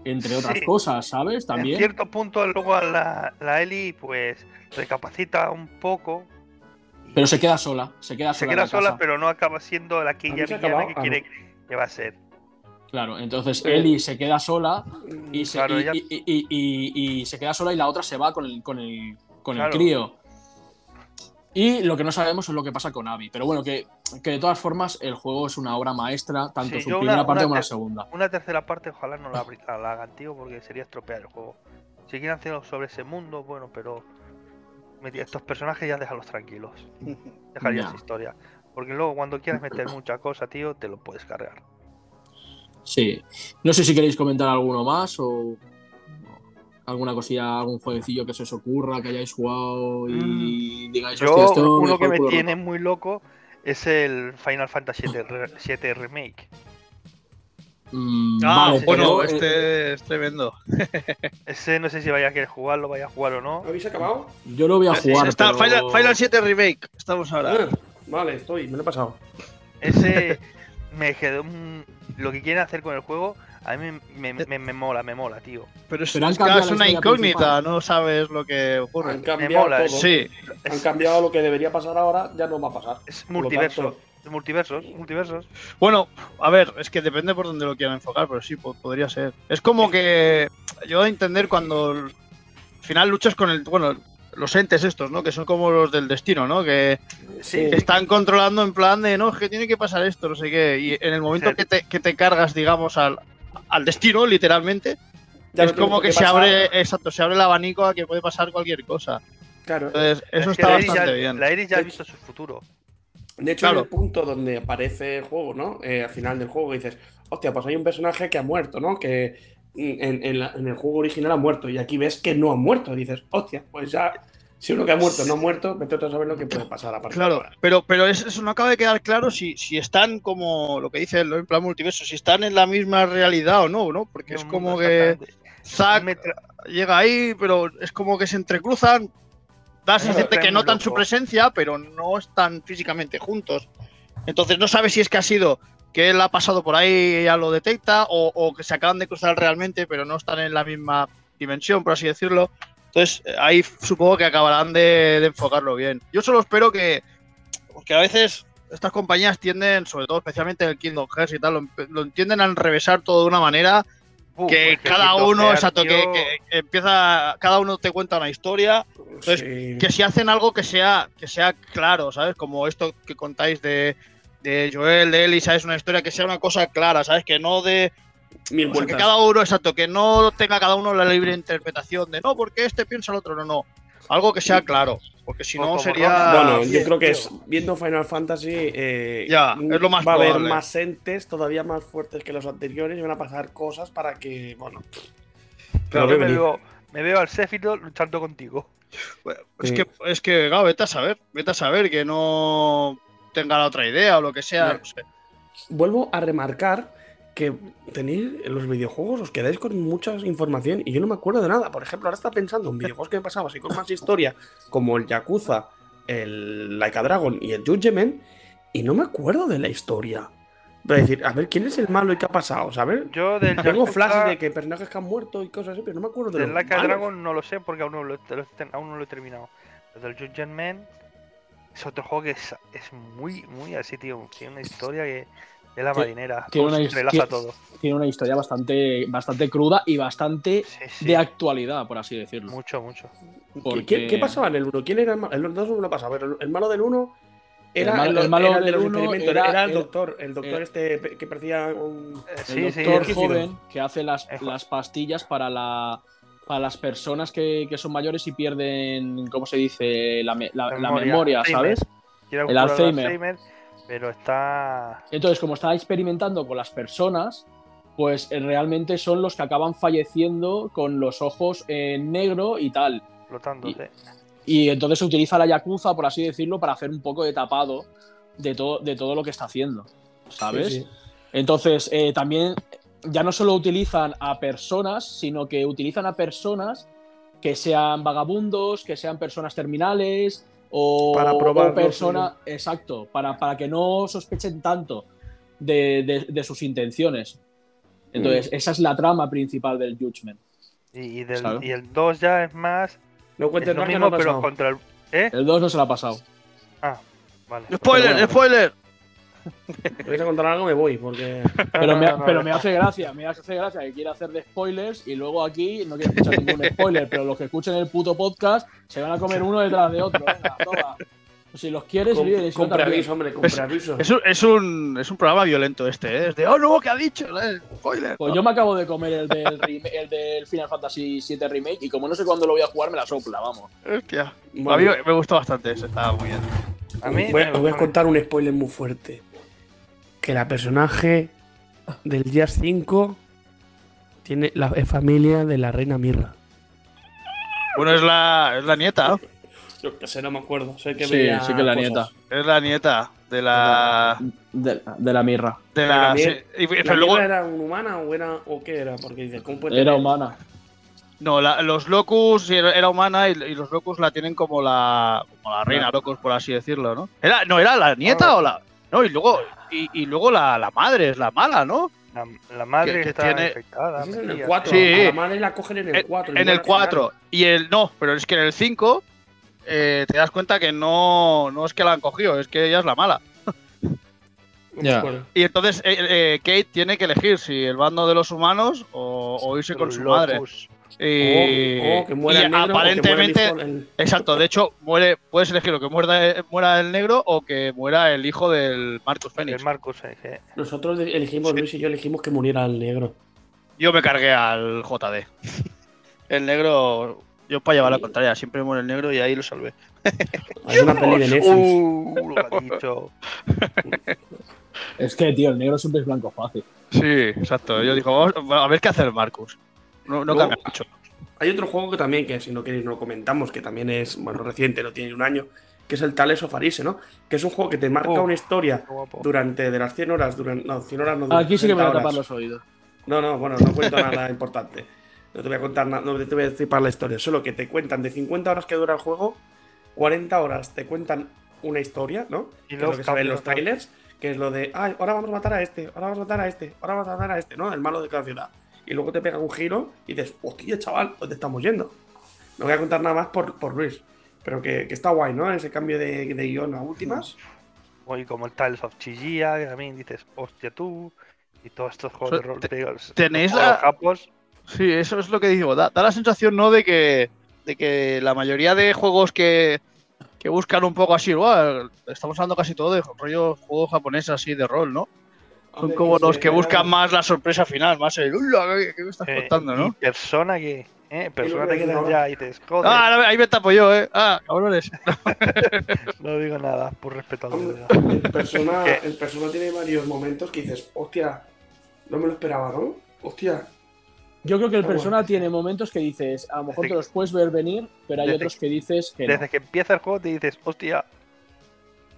S1: entre otras
S2: Sí.
S1: cosas, ¿sabes?
S2: En
S1: También.
S2: cierto punto, luego la, la Eli, pues recapacita un poco. y
S1: Pero se queda sola, se queda
S2: se
S1: sola. en
S2: queda
S1: la
S2: sola,
S1: casa.
S2: pero no acaba siendo la que
S3: ¿A mí
S2: ella
S3: se ha
S2: villana
S3: acabado?
S2: que quiere que va a ser.
S1: Claro, entonces
S3: Pero-
S1: Ellie se queda sola y se,
S2: Claro,
S1: y-
S2: ella-
S1: y- y- y- y- y se queda sola y la otra se va con el, con el, con el crío. Y lo que no sabemos es lo que pasa con Abby. Pero bueno, que, que de todas formas el juego es una obra maestra, tanto
S2: Sí,
S1: su primera
S2: una-
S1: parte
S2: una
S1: como la segunda.
S2: Una tercera parte, ojalá no la, la hagan, tío, porque sería estropear el juego. Si quieren hacerlo sobre ese mundo, bueno, pero estos personajes ya déjalos tranquilos. Dejaría
S1: Ya.
S2: esa historia. Porque luego cuando quieras meter mucha cosa, tío, te lo puedes cargar.
S1: Sí. No sé si queréis comentar alguno más o alguna cosilla, algún jueguecillo que se os ocurra, que hayáis jugado y digáis,
S2: Mm. Yo,
S1: hostia, esto
S2: uno que me tiene
S1: roto".
S2: muy loco es el Final Fantasy VII, re- 7 Remake.
S1: Mm,
S4: Ah,
S1: vale,
S4: bueno,
S1: pero, eh,
S4: este es tremendo.
S2: Ese no sé si vaya a querer jugarlo, vaya a jugar o no.
S3: ¿Habéis acabado?
S1: yo lo voy a jugar.
S4: Está
S1: pero-
S4: Final, Final 7 Remake, estamos ahora.
S3: Ah, vale, estoy, me lo he pasado.
S2: Ese me quedó un- lo que quieren hacer con el juego, a mí me, me- me mola, me mola, tío.
S4: Pero es,
S1: Pero han
S4: es una incógnita,
S1: principal.
S4: no sabes lo que ocurre.
S3: Han cambiado
S2: mola,
S3: todo.
S4: Sí,
S3: Han cambiado lo que debería pasar ahora, ya no va a pasar.
S2: es multiverso, multiversos, multiversos.
S4: bueno, a ver, es que depende por donde lo quieran enfocar, pero sí, po- podría ser. Es como que yo a entender cuando al final luchas con el, bueno, los entes estos, ¿no? Que son como los del destino, ¿no? Que
S2: Sí,
S4: que están controlando en plan de, no, es que tiene que pasar esto, no sé qué. Y en el momento
S2: Sí.
S4: que te, que te cargas, digamos, al, al destino, literalmente,
S3: Ya
S4: es como que se
S3: pasar.
S4: abre, exacto, se abre el abanico a que puede pasar cualquier cosa.
S3: Claro.
S4: Entonces, eso
S2: es
S4: está bastante
S2: ya,
S4: bien.
S2: La Iris ya ha visto su futuro.
S3: De hecho,
S4: Claro.
S3: en el punto donde aparece el juego, ¿no? Eh, al final del juego dices, hostia, pues hay un personaje que ha muerto, ¿no? Que en, en la- en el juego original ha muerto y aquí ves que no ha muerto. dices, hostia, pues ya, si uno que ha muerto no ha muerto, vete a saber lo que puede pasar a partir de
S4: Claro,
S3: ahora.
S4: pero, pero es- eso no acaba de quedar claro si, si están como lo que dice el plan multiverso, si están en la misma realidad o no, ¿no? Porque es como que. Zack llega ahí, pero es como que se entrecruzan. Da la sensación que notan su presencia, pero no están físicamente juntos. Entonces no sabe si es que ha sido que él ha pasado por ahí y ya lo detecta, o, o que se acaban de cruzar realmente, pero no están en la misma dimensión, por así decirlo. Entonces ahí supongo que acabarán de, de enfocarlo bien. Yo solo espero que, porque a veces estas compañías tienden, sobre todo especialmente el Kingdom Hearts y tal, lo, entienden a enrevesar todo de una manera que
S2: es que
S4: cada uno, exacto, que, que empieza, cada uno te cuenta una historia, Entonces,
S3: Sí.
S4: que si hacen algo que sea, que sea claro, ¿sabes? Como esto que contáis de, de Joel, de Ellie, ¿sabes? Una historia que sea una cosa clara, ¿sabes? Que no de,
S3: Mil
S4: o sea, que cada uno, exacto, que no tenga cada uno la libre interpretación de, no, porque este piensa el otro, no, no. Algo que sea claro, porque si no sería...
S3: Bueno, yo creo que es viendo Final Fantasy. eh,
S4: Ya, es lo más
S3: Va a haber
S4: probable.
S3: más entes todavía más fuertes que los anteriores y van a pasar cosas para que, bueno.
S2: Pero yo me veo, me veo al Sephiroth luchando contigo.
S4: Es
S3: Sí.
S4: que, es que, claro, vete a saber, vete a saber que no tenga la otra idea o lo que sea,
S3: Ya.
S4: no sé.
S3: Vuelvo a remarcar que tenéis en los videojuegos, os quedáis con mucha información y yo no me acuerdo de nada. Por ejemplo, ahora está pensando en videojuegos que me pasaba así con más historia, como el Yakuza, el Like a Dragon y el Judgment, y no me acuerdo de la historia. Es decir, a ver, ¿quién es el malo y qué ha pasado? ¿Sabes?
S2: Yo del
S3: Tengo
S2: Yakuza-
S3: flashes de que personajes que han muerto y cosas así, pero no me acuerdo de
S2: Del
S3: los
S2: Like a
S3: malos.
S2: Dragon no lo sé porque aún no lo, aún no lo he terminado. Pero del Judgment es otro juego que es, es muy, muy así, tío. Tiene una historia que es la marinera.
S1: tiene una que-
S2: todo.
S1: Tiene una historia bastante, bastante cruda y bastante
S2: Sí, sí.
S1: de actualidad, por así decirlo.
S2: Mucho, mucho.
S3: ¿Qué-
S1: porque-
S3: ¿Qué, qué pasaba en el 1? ¿Quién era el malo? El 2 no pasaba, pero el malo del 1 era
S1: El mal-
S3: el,
S1: el malo
S3: era el de
S1: del
S3: los
S1: uno
S3: experimentos,
S1: era-
S3: era, el doctor, el doctor
S1: era-
S3: este pe- que parecía un...
S2: Eh,
S1: El
S2: sí, sí.
S1: doctor
S2: el-
S3: el-
S1: joven que hace las, las pastillas para la para las personas que, que son mayores y pierden, ¿cómo se dice? La, la- la memoria,
S2: Alzheimer.
S1: ¿sabes? El
S2: curar
S1: Alzheimer.
S2: Pero está.
S1: Entonces, como está experimentando con las personas, pues eh, realmente son los que acaban falleciendo con los ojos en negro y tal.
S2: flotándose.
S1: Y entonces se utiliza la Yakuza, por así decirlo, para hacer un poco de tapado de, todo de todo lo que está haciendo. ¿Sabes?
S3: Sí, sí.
S1: Entonces, eh, también ya no solo utilizan a personas, sino que utilizan a personas que sean vagabundos, que sean personas terminales o,
S3: Para probar
S1: o personas. Exacto, para, para que no sospechen tanto de, de- de sus intenciones. Entonces, esa es la trama principal del Judgment.
S2: Y, y del- y el 2 ya es más.
S3: No
S2: Es
S3: cuentes
S2: lo mismo,
S3: no
S2: pero contra el. ¿Eh?
S1: El 2 no se la ha pasado.
S2: Ah, vale.
S4: ¡Spoiler!
S1: bueno.
S4: ¡Spoiler!
S3: Si vais a contar algo me voy, porque...
S1: Pero, me, pero hace gracia, me hace gracia que quiera hacer de spoilers y luego aquí no quiere escuchar ningún spoiler, pero los que escuchen el puto podcast se van a comer uno detrás de otro. Venga, toma. Si los quieres, no,
S3: con
S1: también.
S3: preaviso, hombre, con
S4: Es-
S3: preaviso.
S4: Es un, es, un, es un programa violento este, ¿eh? Es de, oh no, ¿qué ha dicho? Eh, ¡Spoiler!
S1: Pues yo me acabo de comer el del, rem- el del Final Fantasy VII Remake y como no sé cuándo lo voy a jugar, me la sopla, vamos.
S4: Hostia.
S3: Bueno,
S4: A mí me gustó bastante ese, estaba muy bien.
S2: A mí.
S3: voy, a-
S2: me
S3: os voy a
S2: gustó.
S3: contar un spoiler muy fuerte. Que la personaje del Gears 5 tiene la es familia de la reina Mirra.
S4: Bueno, es la, es la nieta, ¿no?
S3: Yo que sé, no me acuerdo. Sé que
S1: Sí,
S3: veía
S1: sí que es la
S3: cosas.
S1: nieta.
S4: Es la nieta de la.
S1: De, de la mirra.
S4: De la. sí, y-
S3: ¿La
S4: pero luego.
S3: Mirra era un humana o era o qué era? Porque dice, ¿cómo puede
S1: Era
S3: tener-
S1: humana.
S4: No, la- los Locus era era humana y, y los Locus la tienen como la, como la reina Locus, por así decirlo, ¿no? Era, no, era la nieta
S2: Ah.
S4: o la. No, y luego, y, y luego la, la madre es la mala, ¿no?
S2: La, la madre
S4: que- que
S2: está
S4: tiene-
S2: infectada.
S3: Ese es en el
S2: metida.
S3: 4.
S4: Sí.
S3: La madre la cogen en el 4.
S4: en el 4. Y el. No, pero es que en el 5 eh, te das cuenta que no, no es que la han cogido, es que ella es la mala.
S1: Ya.
S4: Y entonces eh, eh, Kate tiene que elegir si el bando de los humanos o, o irse con
S2: Los
S4: su madre.
S2: Locus.
S4: Y,
S3: o, que muera
S4: y
S3: el negro, o que muera el
S4: aparentemente.
S3: hijo- el-
S4: Exacto, de hecho, muere, puedes elegir o que muera, muera el negro o que muera el hijo del Marcus.
S2: El Marcus. eh,
S3: Nosotros elegimos,
S4: Sí.
S3: Luis y yo elegimos que muriera el negro.
S4: Yo me cargué al JD. El negro, yo para llevar la contraria, siempre muere el negro y ahí lo salvé.
S3: Hay una peli de Netflix.
S2: Uh, lo ha dicho.
S1: Es que, tío, el negro siempre es blanco fácil.
S4: Sí, exacto. Yo digo, vamos a ver qué hace el Marcus. No, cambia mucho.
S3: Hay otro juego que también, que si no queréis no lo comentamos, que también es, bueno, reciente, no tiene ni un año, que es el Tales of Arise, ¿no? Que es un juego que te marca
S2: Oh.
S3: una historia durante de las 100 horas, durante, no, 100 horas no,
S1: Aquí sí que me voy a
S3: 30
S1: tapar los oídos.
S3: No, no, bueno, no cuento nada importante. No te voy a contar nada, no te voy a decir para la historia, solo que te cuentan de 50 horas que dura el juego, 40 horas te cuentan una historia, ¿no?
S2: Y
S3: que es
S2: luego
S3: lo que se ve en los trailers, que es lo de, ay, ahora vamos a matar a este, ahora vamos a matar a este, ahora vamos a matar a este, ¿no? El malo de cada ciudad. Y luego te pega un giro y dices, hostia, chaval, ¿dónde estamos yendo? No voy a contar nada más por, por Luis, pero que, que está guay, ¿no? Ese cambio de, de guion a últimas.
S2: Y como el Tales of Chillía, que también dices, hostia tú. Y todos estos juegos
S4: So,
S2: de rol.
S4: te-
S2: te digo, los-
S4: tenéis la-
S2: japos.
S4: Sí, eso es lo que digo. Da, da la sensación, ¿no? De que, de que la mayoría de juegos que, que buscan un poco así, "Buah, estamos hablando casi todo de rollo juegos japoneses así de rol, ¿no? Son como los que buscan más la sorpresa final, más el "Uy, ¿qué, qué me estás
S2: eh,
S4: contando, no?
S2: persona que. Eh, persona
S3: que
S2: te quedas ya y dices, joder.
S4: Ah, no, ahí me tapo yo, eh. Ah, cabrones.
S2: No digo nada, por respeto a la
S3: el persona, el persona tiene varios momentos que dices, hostia, no me lo esperaba, ¿no? Hostia.
S1: Yo creo que el
S3: Está
S1: persona tiene momentos que dices, a lo mejor
S2: Desde
S1: te los puedes ver venir, pero hay otros que dices que no.
S2: Desde que empieza el juego te dices, hostia.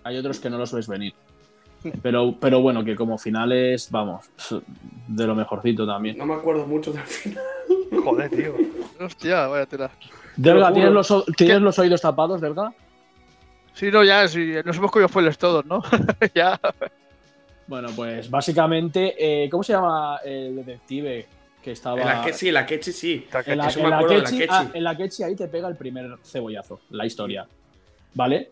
S1: Hay otros que no los ves venir. Pero, pero bueno, que como finales, vamos, de lo mejorcito también.
S3: No me acuerdo mucho del final.
S2: Joder, tío.
S4: Hostia, vaya tela.
S1: Delga. ¿tienes los, ¿tienes los oídos tapados, Delga?
S4: Sí, no, ya, sí, nos hemos comido spoilers todos, ¿no? ya.
S1: Bueno, pues básicamente, eh, ¿cómo se llama el detective que estaba.
S3: En la que sí, la Kechi sí.
S1: En la,
S3: Eso
S1: en
S3: me
S1: la
S3: acuerdo de la
S1: Kechi-
S3: Kechi.
S1: ah, en la Kechi ahí te pega el primer cebollazo, la historia. ¿Vale?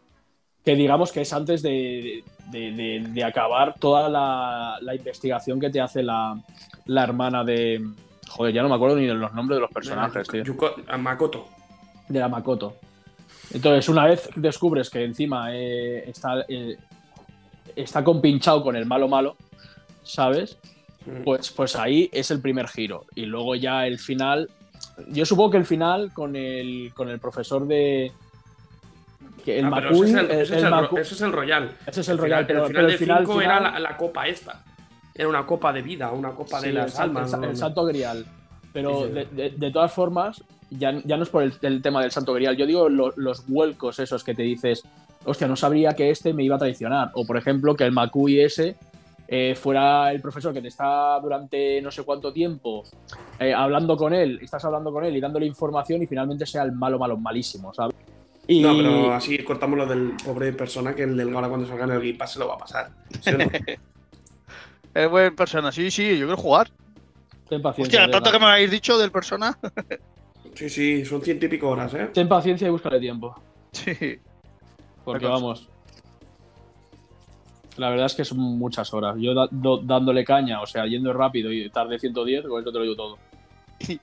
S1: Que digamos que es antes de, de- de- de acabar toda la, la investigación que te hace la, la hermana de. Joder, ya no me acuerdo ni de los nombres de los personajes, tío.
S3: Yuko- a Makoto.
S1: De la Makoto. Entonces, una vez descubres que encima eh, está, eh, está compinchado con el malo malo, ¿sabes?
S3: Mm.
S1: Pues, pues ahí es el primer giro. Y luego ya el final. Yo supongo que el final con el, con el profesor de. Que el
S3: Ah, pero
S1: Makui,
S3: ese es el, ese es
S1: el
S3: es el Royal.
S1: ese es el Royal,
S3: final-
S1: pero,
S3: el
S1: pero
S3: final
S1: el
S3: del
S1: final,
S3: 5 era la, la copa esta. Era una copa de vida, una copa
S1: sí,
S3: de las almas.
S1: el Santo Grial. Pero
S3: Sí, sí.
S1: de, de- de todas formas, ya, ya no es por el, tema del Santo Grial. Yo digo lo- los vuelcos esos que te dices, hostia, no sabría que este me iba a traicionar. O por ejemplo, que el Makui ese eh, fuera el profesor que te está durante no sé cuánto tiempo eh, hablando con él, estás hablando con él y dándole información y finalmente sea el malo, malo, malísimo, ¿sabes? Y,
S3: No, pero así cortamos lo del pobre persona que el del ahora cuando salga en el Game Pass se lo va a pasar. ¿Sí o no?
S4: Es buen persona, sí, sí, yo quiero jugar.
S1: ten paciencia.
S4: Hostia, tanto que me habéis dicho del persona.
S3: sí, sí, son ciento y pico horas, ¿eh?
S1: Ten paciencia y búscale tiempo.
S4: Sí.
S1: Porque vamos. La verdad es que son muchas horas. Yo da- do- dándole caña, o sea, yendo rápido y tarde 110, con eso te lo digo todo.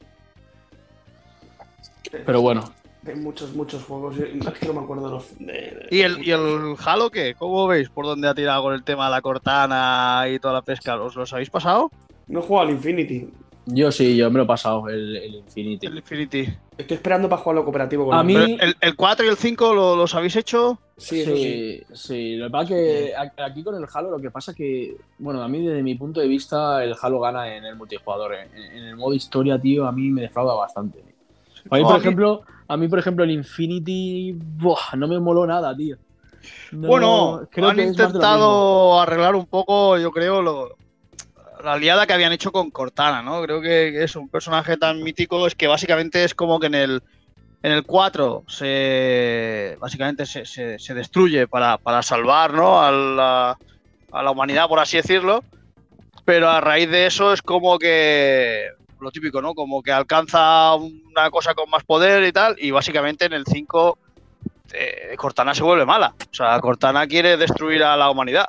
S1: Pero bueno,
S3: Hay muchos, muchos juegos. Es que no me acuerdo de los. de- de-
S4: ¿Y el, ¿Y el Halo qué? ¿Cómo veis por dónde ha tirado con el tema de la cortana y toda la pesca? ¿Os los habéis pasado?
S3: No he jugado al Infinity.
S1: yo sí, yo me lo he pasado, el, el Infinity.
S4: El Infinity.
S3: Estoy esperando para jugarlo cooperativo con
S1: A
S3: el-
S1: mí-
S4: el, el 4 y el 5 ¿lo- los habéis hecho?
S3: Sí, sí.
S1: sí, sí. Lo que pasa es que a- aquí con el Halo lo que pasa que, bueno, a mí desde mi punto de vista el Halo gana en el multijugador. En, en el modo historia, tío, a mí me defrauda bastante. A mí, por ejemplo, a mí, por ejemplo, el Infinity, buah, no me moló nada, tío. No,
S4: bueno,
S1: creo
S4: han
S1: que
S4: intentado arreglar un poco, yo creo, lo- la liada que habían hecho con Cortana, ¿no? Creo que, que es un personaje tan mítico, es que básicamente es como que en el, en el 4 se, básicamente se, se- se destruye para, para salvar ¿no? a, la, a la humanidad, por así decirlo, pero a raíz de eso es como que lo típico, ¿no? Como que alcanza una cosa con más poder y tal, y básicamente en el 5 eh, Cortana se vuelve mala. O sea, Cortana quiere destruir a la humanidad.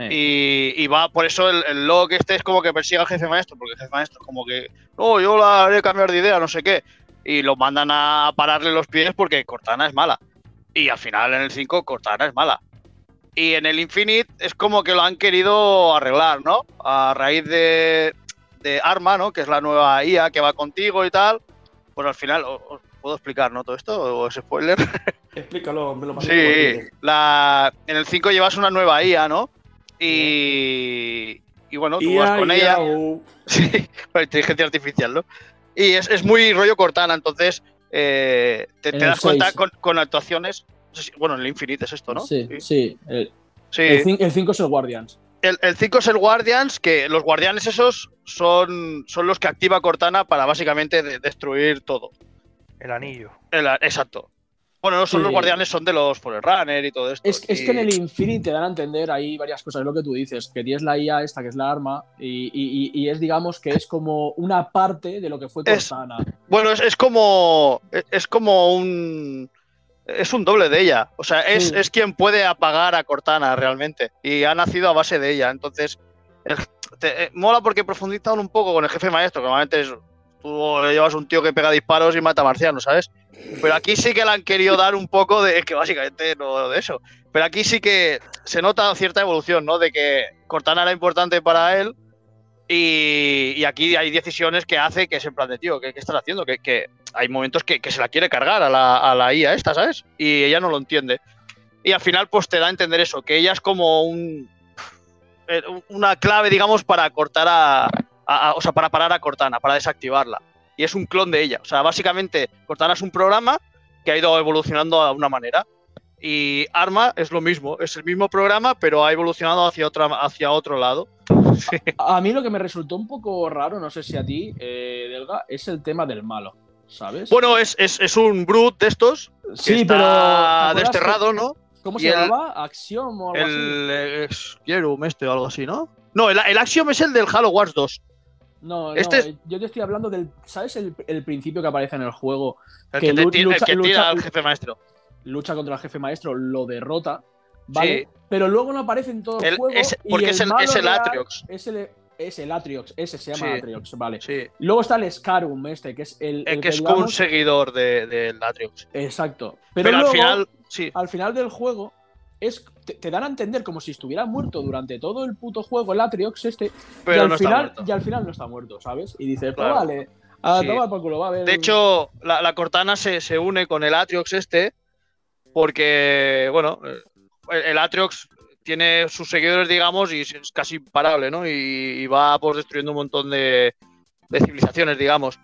S4: Y, y va, por eso el, el log este es como que persigue al jefe maestro, porque el jefe maestro es como que, no, yo la haré cambiar de idea, no sé qué. Y lo mandan a pararle los pies porque Cortana es mala. Y al final en el 5 Cortana es mala. Y en el Infinite es como que lo han querido arreglar, ¿no? A raíz de, de Arma, ¿no? Que es la nueva IA que va contigo y tal. Pues al final, ¿os puedo explicar, ¿no? Todo esto, o es spoiler.
S3: Explícalo, me lo pasé
S4: Sí,
S3: Twitter.
S4: la, en el 5 llevas una nueva IA, ¿no? Y, y bueno, tú vas con
S3: ia,
S4: ella.
S3: o-
S4: Sí, con inteligencia artificial, ¿no? Y es, es muy rollo Cortana, entonces eh, te,
S1: En
S4: te
S1: el
S4: das cuenta con, con actuaciones. no sé si- Bueno, en el Infinite es esto, ¿no?
S1: Sí, sí. El,
S4: Sí.
S1: el cin- el 5 es el Guardians.
S4: El, el 5 es el Guardians, que los guardianes esos son, son los que activa Cortana para básicamente de- destruir todo.
S2: El anillo.
S4: El- exacto. Bueno, no son
S1: Sí.
S4: los guardianes, son de los Forerunner y todo esto.
S1: Es, es que en el Infinity te dan a entender ahí varias cosas, es lo que tú dices, que tienes la IA esta, que es la arma, y, y- es, digamos, que es como una parte de lo que fue
S4: Es-
S1: Cortana.
S4: Bueno, es, es como. es- Es como un. Es un doble de ella. O sea, es,
S1: Sí.
S4: es quien puede apagar a Cortana realmente. Y ha nacido a base de ella. Entonces, te- eh, mola porque profundizan un poco con el jefe maestro, que normalmente es. Tú llevas un tío que pega disparos y mata marcianos, ¿sabes? Pero aquí sí que le han querido dar un poco de. que básicamente no de eso. Pero aquí sí que se nota cierta evolución, ¿no? De que Cortana era importante para él. Y, aquí hay decisiones que hace que es en plan de, tío, ¿qué, qué estás haciendo? Que, hay momentos que, se la quiere cargar a la, a la IA esta, ¿sabes? Y ella no lo entiende. Y al final, pues te da a entender eso, que ella es como eh, una clave, digamos, para cortar a- O sea, para parar a Cortana, para desactivarla. Y es un clon de ella. O sea, básicamente, Cortana es un programa que ha ido evolucionando de una manera. Y Arma es lo mismo, es el mismo programa, pero ha evolucionado hacia, otra, hacia otro lado.
S1: A mí lo que me resultó un poco raro, no sé si a ti, eh, Delga, es el tema del malo, ¿sabes?
S4: Bueno, es, es, es un brute de estos, que
S1: sí,
S4: está
S1: pero. ¿te acuerdas
S4: desterrado, ¿no?
S1: ¿Cómo se
S4: el-
S1: llamaba? ¿Axiom o algo así?
S4: El eh, Xerum este o algo así, ¿no? No, el, el Axiom es el del Halo Wars 2.
S1: No,
S4: este
S1: no,
S4: es-
S1: yo te estoy hablando del. ¿Sabes el, el principio que aparece en el juego?
S4: El
S1: Que
S4: que, te el que tira
S1: lucha-
S4: al jefe maestro.
S1: Lucha contra el jefe maestro, lo derrota, ¿vale?
S4: Sí.
S1: Pero luego no aparece en todo el,
S4: El-
S1: juego.
S4: es-
S1: y
S4: porque es el- es el Atriox.
S1: Es el, es el Atriox, ese se llama
S4: Sí.
S1: Atriox, vale.
S4: Sí.
S1: Luego está el Scarum, este, que es el.
S4: El
S1: el
S4: que es como un
S1: digamos-
S4: seguidor del de, Atriox.
S1: Exacto. Pero,
S4: Pero, al final, sí.
S1: al final del juego, es, te, te dan a entender como si estuviera muerto durante todo el puto juego, el Atriox este. y,
S4: Pero
S1: al
S4: no está
S1: final,
S4: muerto.
S1: y al final no está muerto, ¿sabes? Y dices, pues
S4: Claro.
S1: vale, a tomar por culo, va a ver.
S4: De hecho, la, la Cortana se, se une con el Atriox este porque, bueno, eh, el, Atriox tiene sus seguidores, digamos, y es casi imparable, ¿no? Y, y va pues, destruyendo un montón de, civilizaciones, digamos.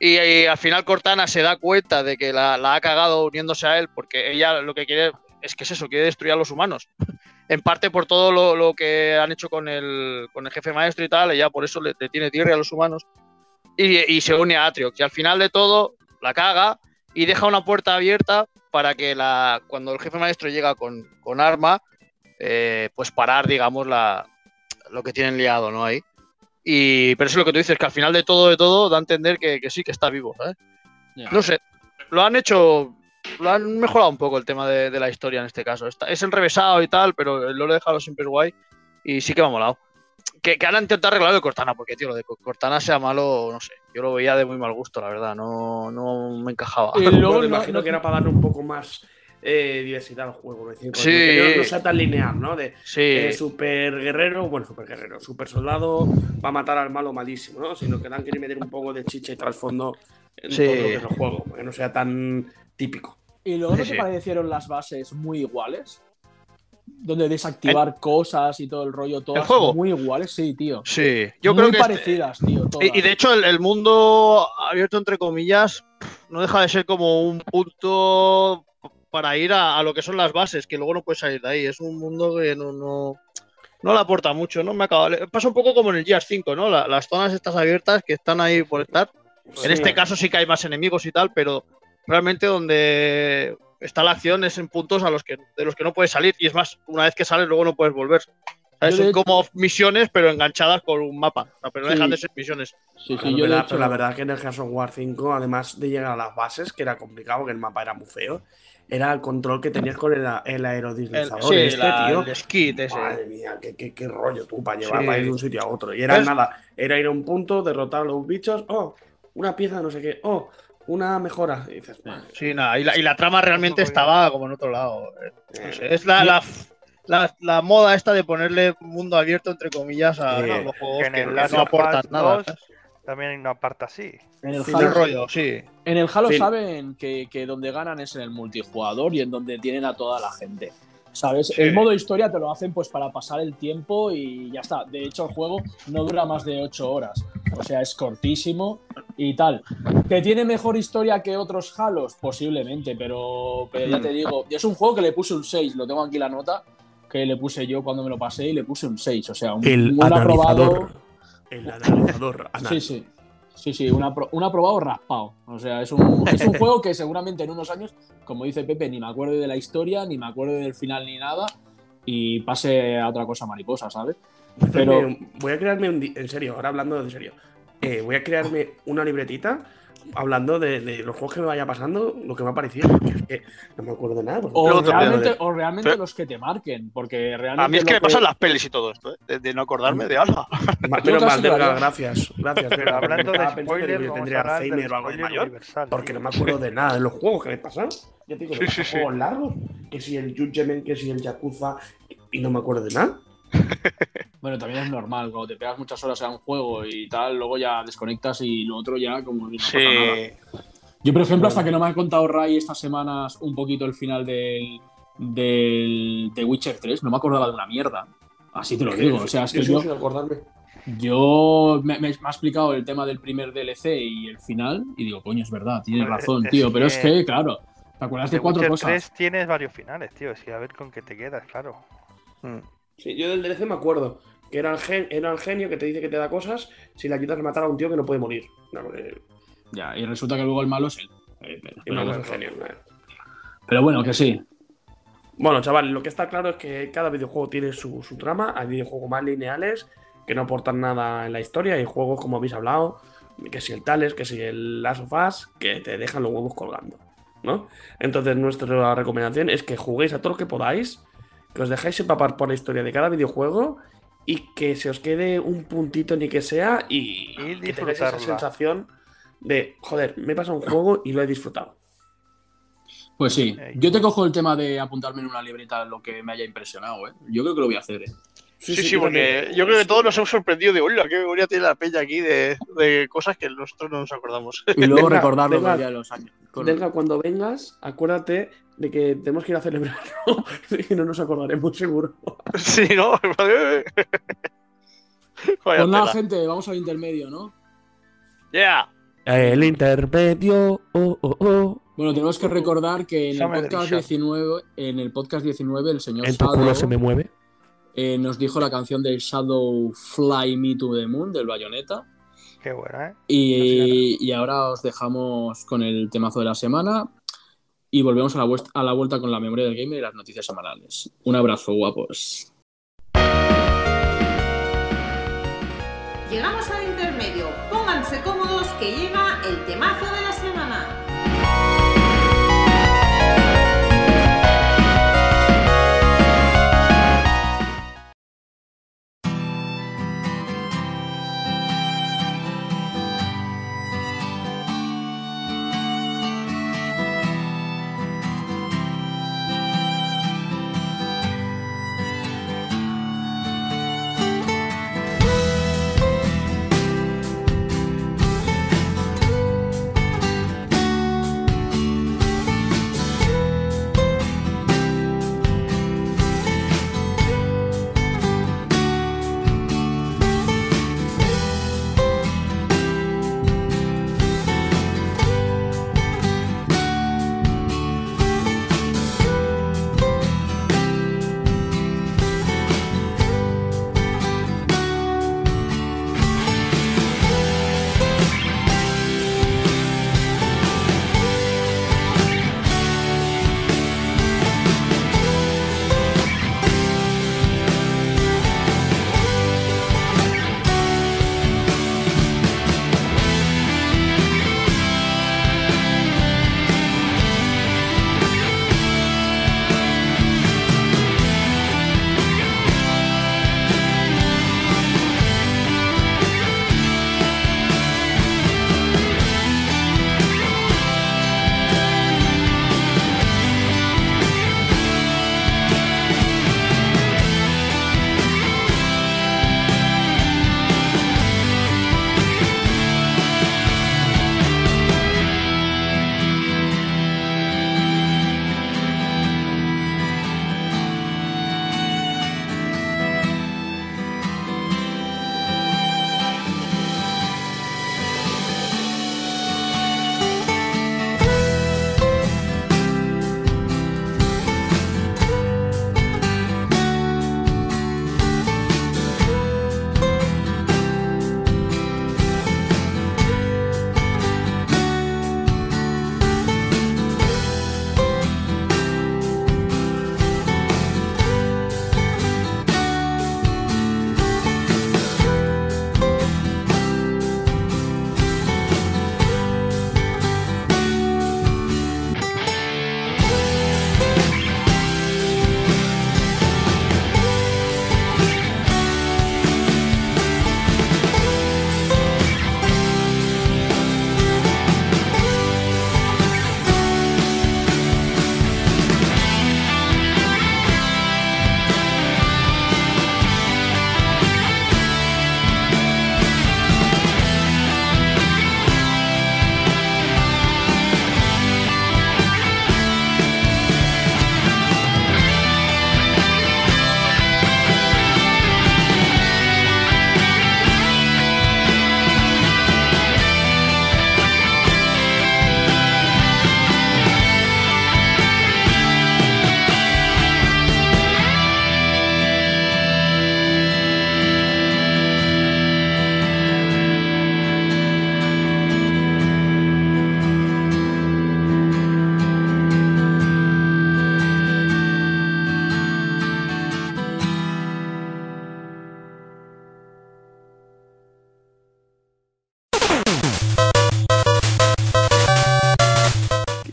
S4: Y, y al final Cortana se da cuenta de que la, ha cagado uniéndose a él porque ella lo que quiere es que es eso, quiere destruir a los humanos. En parte por todo lo, que han hecho con el, con el jefe maestro y tal, ella por eso le, le tiene tierra a los humanos y, y se une a Atriox. Y al final de todo, la caga y deja una puerta abierta para que la, cuando el jefe maestro llega con, con arma, eh, pues parar, digamos, la, lo que tienen liado, ¿no? Ahí. Y, pero eso es lo que tú dices, que al final de todo, de todo, da a entender que, que sí, que está vivo. No sé, lo han hecho, lo han mejorado un poco el tema de, de la historia en este caso. Está- es enrevesado y tal, pero lo he dejado siempre guay y sí que me ha molado. Que, que han intentado arreglarlo de Cortana, porque, tío, lo de Cortana sea malo, no sé. Yo lo veía de muy mal gusto, la verdad. No, no me encajaba.
S1: Y luego
S3: Bueno,
S1: no-
S3: imagino
S1: no-
S3: que era para darle un poco más eh, diversidad al juego. ¿no? Es decir,
S4: Sí.
S3: que no, no sea tan lineal, ¿no? De
S4: Sí,
S3: eh, super guerrero, bueno, super guerrero, super soldado va a matar al malo malísimo, ¿no? Sino que dan que meter un poco de chicha y trasfondo en
S4: Sí.
S3: todo lo que es el juego, que no sea tan típico.
S1: ¿Y luego no
S4: sí.
S1: parecieron las bases muy iguales? Donde desactivar cosas y todo el rollo, todas
S4: juego?
S1: muy iguales, sí, tío.
S4: sí. Yo
S1: muy
S4: creo que
S1: parecidas, tío. todas.
S4: Y, y de hecho, el, el mundo abierto, entre comillas, no deja de ser como un punto para ir a, a lo que son las bases, que luego no puedes salir de ahí. Es un mundo que no, no, no le aporta mucho, ¿no? Me acaba, pasa un poco como en el Gears 5, ¿no? La- las zonas estas abiertas que están ahí por estar. En este caso sí que hay más enemigos y tal, pero realmente donde está la acción es en puntos a los que, de los que no puedes salir. Y es más, una vez que sales, luego no puedes volver. ¿Sabes? Son como misiones, pero enganchadas con un mapa. O sea, pero no
S1: Sí.
S4: dejan de ser misiones.
S1: Sí, sí,
S3: Claro,
S1: yo de
S3: verdad,
S1: hecho-
S3: pero la verdad que en el Gears of War 5, además de llegar a las bases, que era complicado, que el mapa era muy feo, era el control que tenías con el, el
S4: El,
S3: aerodislizador
S4: sí,
S3: este,
S4: la-
S3: tío.
S4: el skit ese.
S3: Madre mía, qué, qué- qué rollo tú para llevar
S4: Sí.
S3: para ir de un sitio a otro. Y era
S4: ¿Ves?
S3: nada, era ir a un punto, derrotar a los bichos, oh, una pieza, no sé qué, oh, una mejora. Y dices,
S4: Sí, nada. Y la, y la trama realmente estaba como en otro lado. Eh, no sé, es la, la, la- la moda esta de ponerle mundo abierto, entre comillas, a,
S3: Sí.
S4: a los juegos
S2: Que en
S4: que
S2: el
S4: no aportan nada.
S2: 2 También hay una parte así.
S1: en el
S3: Sí,
S1: Halo,
S4: El rollo, sí.
S1: en el Halo
S3: Sí.
S1: saben que, que donde ganan es en el multijugador y en donde tienen a toda la gente. ¿Sabes?
S4: Sí.
S1: El modo historia te lo hacen pues para pasar el tiempo y ya está. De hecho, el juego no dura más de 8 horas. O sea, es cortísimo y tal. ¿Que tiene mejor historia que otros Halos? Posiblemente, pero, pero ya
S4: Mm.
S1: te digo, es un juego que le puse un 6, lo tengo aquí la nota, que le puse yo cuando me lo pasé y le puse un 6. O sea, un,
S3: El
S1: un aprobado.
S3: El analizador. anal.
S1: Sí, sí. Sí, sí, un, apro- un aprobado raspado. O sea, es un, es un juego que seguramente en unos años, como dice Pepe, ni me acuerdo de la historia, ni me acuerdo del final ni nada, y pase a otra cosa mariposa, ¿sabes? Pero-
S3: voy a crearme un. En serio, ahora hablando de serio. eh, voy a crearme una libretita hablando de, de los juegos que me vaya pasando, lo que me ha parecido, porque es que no me acuerdo de nada.
S1: O
S4: Pero te-
S1: realmente, o realmente
S4: Pero-
S1: los que te marquen, porque realmente.
S4: A mí es que me pasan las pelis y todo esto, ¿eh? de, de no acordarme de algo.
S3: Delga,
S1: haría.
S3: gracias. Gracias,
S2: Pero hablando de spoilers,
S3: yo tendría Alzheimer o algo de
S2: spoiler
S3: mayor.
S2: universal.
S3: Porque no me acuerdo de nada de los juegos que me pasaron. Ya te digo,
S4: sí.
S3: juegos largos, que si el Judgment, que si el Yakuza, y no me acuerdo de nada.
S1: Bueno, también es normal, cuando te pegas muchas horas a un juego y tal, luego ya desconectas y lo otro ya como no nada.
S4: Sí.
S1: Yo, por ejemplo, hasta que no me ha contado Ray estas semanas un poquito el final del, del de Witcher 3, no me acordaba de una mierda. Así te lo digo. O sea, es que yo, yo me, me- me ha explicado el tema del primer DLC y el final, y digo, coño, es verdad, tienes razón,
S2: es
S1: tío. Pero es
S2: que-
S1: que, claro, ¿Te acuerdas
S2: The
S1: de cuatro
S2: Witcher
S1: cosas?
S2: 3 tienes varios finales, tío. Sí, a ver con qué te quedas, claro.
S4: Mm.
S3: Sí, yo del DLC me acuerdo que era el, gen- era el genio que te dice que te da cosas si le ayudas a matar a un tío que no puede morir. No, porque-
S1: Ya, y resulta que luego el malo es él. Eh, pero,
S3: y es el genio. eh.
S1: Pero bueno, que sí.
S3: Bueno, chaval, lo que está claro es que cada videojuego tiene su, su trama. Hay videojuegos más lineales que no aportan nada en la historia. Hay juegos, como habéis hablado, que si el Tales, que si el Last of Us, que te dejan los huevos colgando. ¿no? Entonces, nuestra recomendación es que juguéis a todo lo que podáis, que os dejéis empapar por la historia de cada videojuego y que se os quede un puntito ni que sea y,
S2: Y
S3: que tengáis esa sensación de, joder, me he pasado un juego y lo he disfrutado.
S1: Pues sí. Yo te cojo el tema de apuntarme en una libreta lo que me haya impresionado, ¿eh? Yo creo que lo voy a hacer, ¿eh?
S4: Sí, sí, porque
S3: también.
S4: yo creo que todos nos hemos sorprendido de, hola, qué memoria tiene la peña aquí de, de cosas que nosotros no nos acordamos.
S1: Y luego recordarlo de los años. Con-
S3: Venga, cuando vengas, acuérdate de que tenemos que ir a celebrarlo y no nos acordaremos seguro.
S4: sí, ¿no? Vaya
S1: Pues nada,
S4: tela.
S1: gente, vamos al intermedio, ¿no?
S4: Yeah.
S3: El intermedio, oh, oh, oh.
S1: Bueno, tenemos que recordar que en el podcast
S2: Edition.
S1: 19, en el podcast 19, el señor
S3: En tu
S1: Shadow
S3: culo se me mueve.
S1: eh, nos dijo la canción del Shadow Fly Me to the Moon del Bayonetta.
S2: Qué buena, ¿eh?
S1: Y, y ahora os dejamos con el temazo de la semana y volvemos a la, a la vuelta con la memoria del gamer y las noticias semanales. Un abrazo, guapos.
S5: Llegamos al intermedio. Pónganse cómodos que llega el temazo de la semana.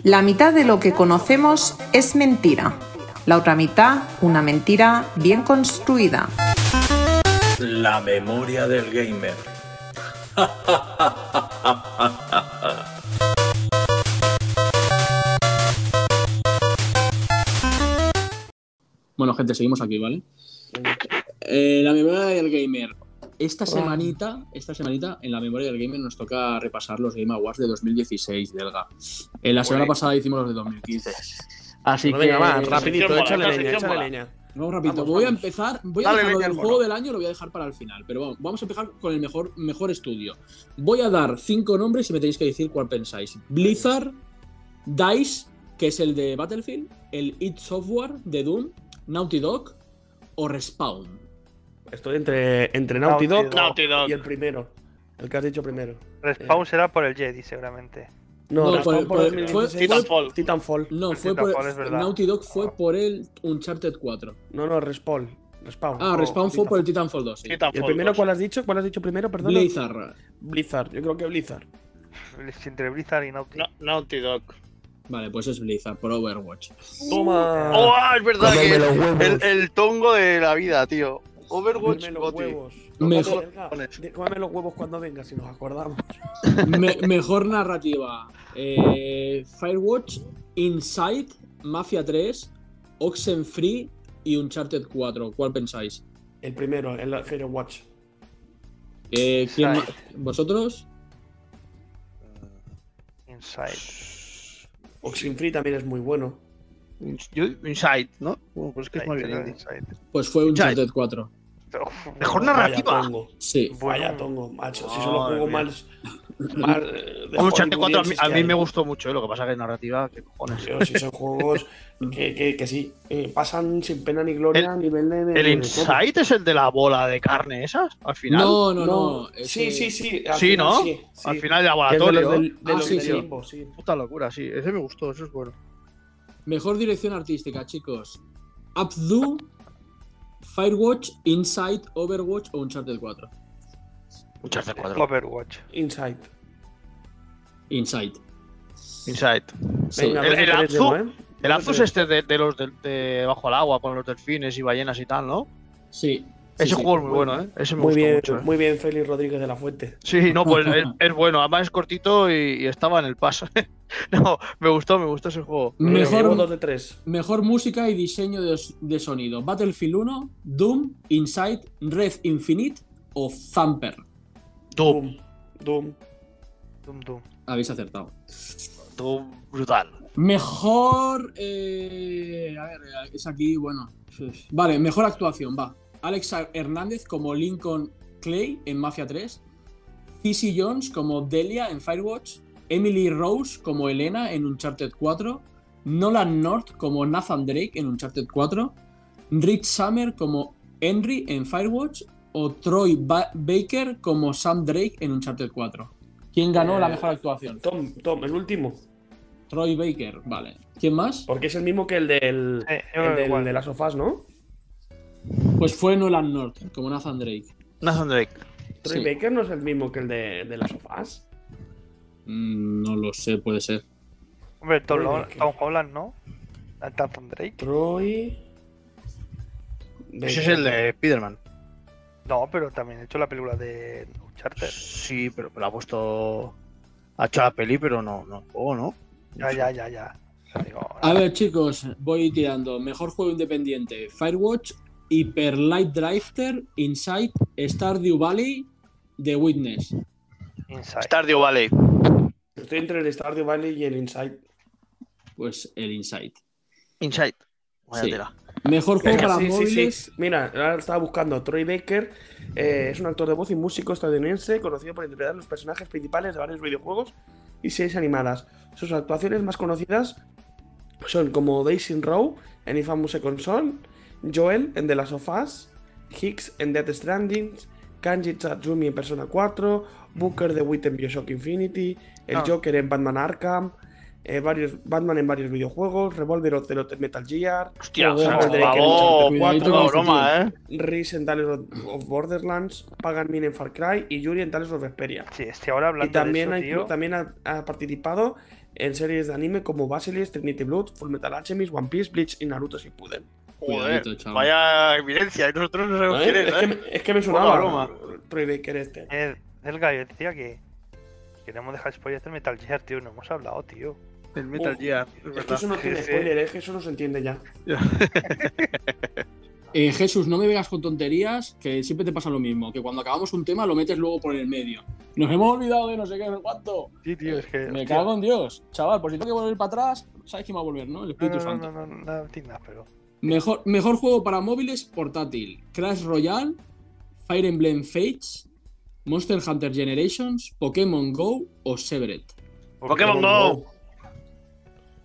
S5: La mitad de lo que conocemos es mentira. La otra mitad, una mentira bien construida.
S6: La memoria del gamer.
S1: Bueno, gente, seguimos aquí, ¿vale? Eh, la memoria del gamer. Esta semanita, esta semanita, en la memoria del gamer nos toca repasar los Game Awards de 2016, Delga. Eh, la semana pasada hicimos los de 2015. Así que
S3: venga, va, rapidito,
S4: mola,
S3: échale
S4: esta
S3: leña, échale leña.
S1: Vamos rapidito.
S3: Vamos,
S1: voy a empezar. Voy a
S4: Dale
S1: dejar lo
S4: leña
S1: del
S4: al
S1: juego
S4: mono.
S1: del año, lo voy a dejar para el final. Pero vamos, vamos a empezar con el mejor, mejor estudio. Voy a dar cinco nombres y me tenéis que decir cuál pensáis: Blizzard, Dice, que es el de Battlefield, el id Software de Doom, Naughty Dog o Respawn.
S3: Estoy entre, entre Naughty Dog,
S4: Naughty Dog.
S3: y el primero. El que has dicho primero.
S2: Respawn será por el Jedi, seguramente.
S3: No,
S1: No, por-
S3: por,
S1: por-
S3: 2016.
S4: Titanfall.
S3: Titanfall.
S1: No,
S2: El
S1: fue por,
S2: Titanfall, es verdad.
S1: Naughty Dog fue por el Uncharted 4.
S3: No, no, Respawn. Respawn.
S1: Ah,
S3: Oh,
S1: Respawn fue por el
S3: Titanfall.
S1: Titanfall 2. sí.
S3: ¿Y el primero
S4: 2.
S3: cuál has dicho? ¿Cuál has dicho primero? Perdón.
S1: Blizzard.
S3: Blizzard. Yo creo que Blizzard.
S2: Entre Blizzard y Naughty.
S4: No, Naughty Dog.
S1: Vale, pues es Blizzard por Overwatch.
S3: Toma.
S4: Oh, es verdad que el, el tongo de la vida, tío. Overwatch
S3: Cómeme los huevos.
S1: Mejor-
S3: Venga, Cómeme los huevos cuando vengas, si nos acordamos.
S1: Me- mejor narrativa. Eh, Firewatch, Inside, Mafia 3, Oxenfree y Uncharted 4. ¿Cuál pensáis?
S3: El primero, el Firewatch.
S1: Eh, ¿quién ¿Vosotros?
S2: Inside.
S3: Oxenfree también es muy bueno.
S4: Inside, ¿no? Bueno, pues es que es
S2: Inside,
S4: bien.
S2: Inside.
S1: Pues fue Uncharted 4.
S2: Uf,
S4: Mejor narrativa.
S3: Vaya tongo.
S1: Sí.
S3: Vaya tongo, macho. Si solo juego más. más eh,
S4: Uncharted 4 a mí, a mí me gustó mucho, ¿eh? lo que pasa que es narrativa, que cojones.
S3: Tío, si son juegos que, que, que sí, eh, pasan sin pena ni gloria a nivel de. de-
S4: ¿El
S3: de
S4: Inside es el de la bola de carne esas? Al final.
S1: No, no, no. ese-
S3: Sí, sí, sí. al
S4: Sí,
S3: final
S4: ¿no?
S3: sí, sí.
S4: Al final de
S3: Que es de
S4: laboratorio.
S3: los del, de
S1: Ah,
S3: los
S1: sí,
S3: del
S1: sí.
S3: limbo, sí.
S4: Puta locura, sí. Ese me gustó, eso es bueno.
S1: Mejor dirección artística, chicos. Abdu, Firewatch, Inside, Overwatch o Uncharted 4.
S4: Uncharted 4.
S2: Overwatch.
S3: Inside.
S1: Inside.
S4: Inside.
S1: Sí.
S3: Venga,
S4: El-
S3: de
S4: el Abzu-
S3: ¿eh?
S4: El Abzu es este de, de los de, de bajo el agua, con los delfines y ballenas y tal, ¿no?
S1: Sí.
S4: Ese
S1: sí.
S4: juego es muy bueno, ¿eh? Ese me
S3: Muy
S4: gustó
S3: bien,
S4: mucho, ¿eh?
S3: muy bien, Félix Rodríguez de la Fuente.
S4: Sí, no, pues es, es bueno. Además es cortito y, y estaba en el paso. no, me gustó, me gustó ese juego.
S1: Mejor-
S3: dos de tres.
S1: Mejor música y diseño de, de sonido. Battlefield 1, Doom, Inside, Red Infinite o Thumper.
S4: Doom.
S3: Doom.
S2: Doom Doom.
S1: Habéis acertado.
S4: Doom brutal.
S1: Mejor. eh, a ver, es aquí, bueno. Vale, mejor actuación, va. Alex Hernández como Lincoln Clay en Mafia 3. Fizzy Jones como Delia en Firewatch. Emily Rose como Elena en Uncharted 4. Nolan North como Nathan Drake en Uncharted 4. Rick Summer como Henry en Firewatch. O Troy Ba- Baker como Sam Drake en Uncharted 4. ¿Quién ganó
S3: Eh,
S1: la mejor actuación?
S3: Tom, Tom, el último.
S1: Troy Baker, vale. ¿Quién más?
S3: Porque es el mismo que el del,
S2: yo
S3: el del- de las sofás, ¿no?
S1: Pues fue Nolan North, como Nathan Drake.
S4: Nathan Drake.
S3: Troy
S1: Sí.
S3: Baker no es el mismo que el de, de las sofás.
S1: Mm, no lo sé, puede ser.
S2: Hombre, Tom, Tom Holland, ¿no? Nathan Drake.
S3: Troy.
S4: Ese es el de Spider-Man.
S2: No, pero también ha hecho la película de Uncharted.
S4: Sí, pero, pero ha puesto. Ha hecho la peli, pero no, no juego, ¿no?
S2: Ya, ya, ya, ya. Digo,
S1: A ver, chicos, voy tirando. Mejor juego independiente: Firewatch, Hyper Light Drifter, Inside, Stardew Valley, The Witness.
S2: Inside.
S4: Stardew Valley.
S3: Estoy entre el Stardew Valley y el Inside.
S1: Pues el Inside.
S4: Inside. Vaya
S1: Sí.
S4: tela.
S1: Mejor juego para
S3: sí,
S1: móviles.
S3: sí. Mira, ahora estaba buscando. Troy Baker eh, es un actor de voz y músico estadounidense conocido por interpretar los personajes principales de varios videojuegos y series animadas. Sus actuaciones más conocidas son como Daisy Row en Infamous Second Son, Joel en The Last of Us, Hicks en Death Stranding, Kanji Tatsumi en Persona 4, Booker de Wit en Bioshock Infinity, el
S2: Ah.
S3: Joker en Batman Arkham, eh, varios, Batman en varios videojuegos, Revolver Ocelot en Metal Gear,
S4: Hostia,
S3: en
S4: favor.
S3: Uncharted
S1: Cuidadito
S3: 4,
S1: con
S4: No,
S1: este
S4: broma, ¿eh?
S3: Reese en Tales of Borderlands, Pagan Min en Far Cry y Yuri en Tales of Vesperia.
S2: Sí, estoy ahora hablando
S3: Y también,
S2: de eso, tío.
S3: también ha, ha participado en series de anime como Basilisk, Trinity Blood, Full Metal Alchemist, One Piece, Bleach y Naruto Shippuden.
S4: Joder,
S1: Cuidadito, chaval.
S4: vaya evidencia. Y nosotros no sabemos
S3: ¿Eh?
S4: quién es,
S3: Es, que,
S4: ¿eh?
S3: me- es que me sonaba
S4: broma.
S3: Troy Baker este.
S2: Eh, Delga, yo decía que queremos dejar spoilers del Metal Gear, tío. No hemos hablado, tío.
S4: El Metal. Gear. es
S3: Es que eso no tiene spoiler, es que eso no se entiende ya.
S1: Eh, Jesús, no me vengas con tonterías, que siempre te pasa lo mismo, que cuando acabamos un tema lo metes luego por el medio. Nos hemos olvidado de no sé qué, no sé cuánto.
S2: Sí, tío, es que.
S1: Me
S2: hostia.
S1: cago en Dios. Chaval, por si tengo que volver para atrás, sabes quién va a volver, ¿no? El
S2: No,
S1: Espíritu
S2: no, no,
S1: Santo.
S2: no, no, no, no entiendas, pero.
S1: Mejor, mejor juego para móviles portátil: Crash Royale, Fire Emblem Fates, Monster Hunter Generations, Pokémon Go o Severed.
S4: Pokémon Go.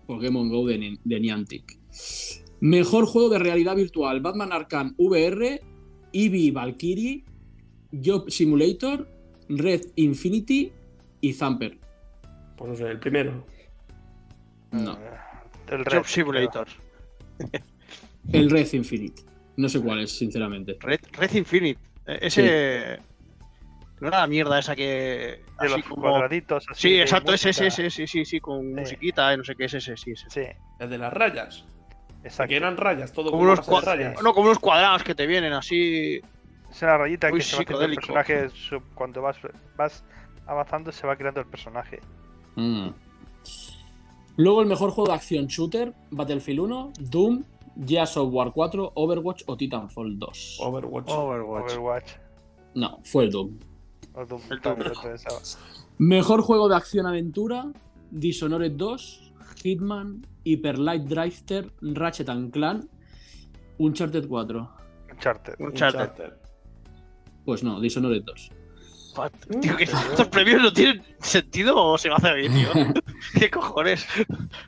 S1: Pokémon Go de, Ni- de Niantic. Mejor juego de realidad virtual: Batman Arkham VR, Eevee Valkyrie, Job Simulator, Red Infinity y Zamper.
S3: Pues no sé, el primero.
S1: No,
S2: El
S4: Job
S2: Red,
S4: Simulator.
S1: El Red Infinite. No sé cuál es, sinceramente.
S4: Red, Red Infinite. Eh, Ese. No era la mierda esa que.
S2: De
S4: Así
S2: los
S4: como...
S2: cuadraditos así.
S4: Sí, exacto, ese, ese, ese, sí, sí, sí, con
S2: Sí.
S4: musiquita, eh, no sé qué es ese, sí, ese.
S2: Sí,
S3: El de las rayas.
S2: exacto.
S3: Que eran rayas, todo
S4: Como
S3: con
S4: unos,
S3: de rayas.
S4: no, como unos cuadrados que te vienen así.
S2: Es una rayita que se va haciendo el personaje. Cuando vas, vas avanzando, se va creando el personaje.
S1: Mm. Luego el mejor juego de acción shooter, Battlefield 1, Doom, Gears of War 4, Overwatch o Titanfall 2.
S3: Overwatch.
S4: Overwatch.
S2: Overwatch.
S1: No, fue el Doom.
S2: O Doom,
S4: El Doom.
S1: Mejor juego de acción-aventura, Dishonored 2, Hitman, Hyper Light Drifter, Ratchet and Clank, Uncharted 4.
S2: Uncharted.
S4: Uncharted.
S3: Uncharted.
S1: Pues no, Dishonored 2.
S4: What? Tío, que estos premios no tienen sentido o se me hace bien, tío. ¿Qué cojones?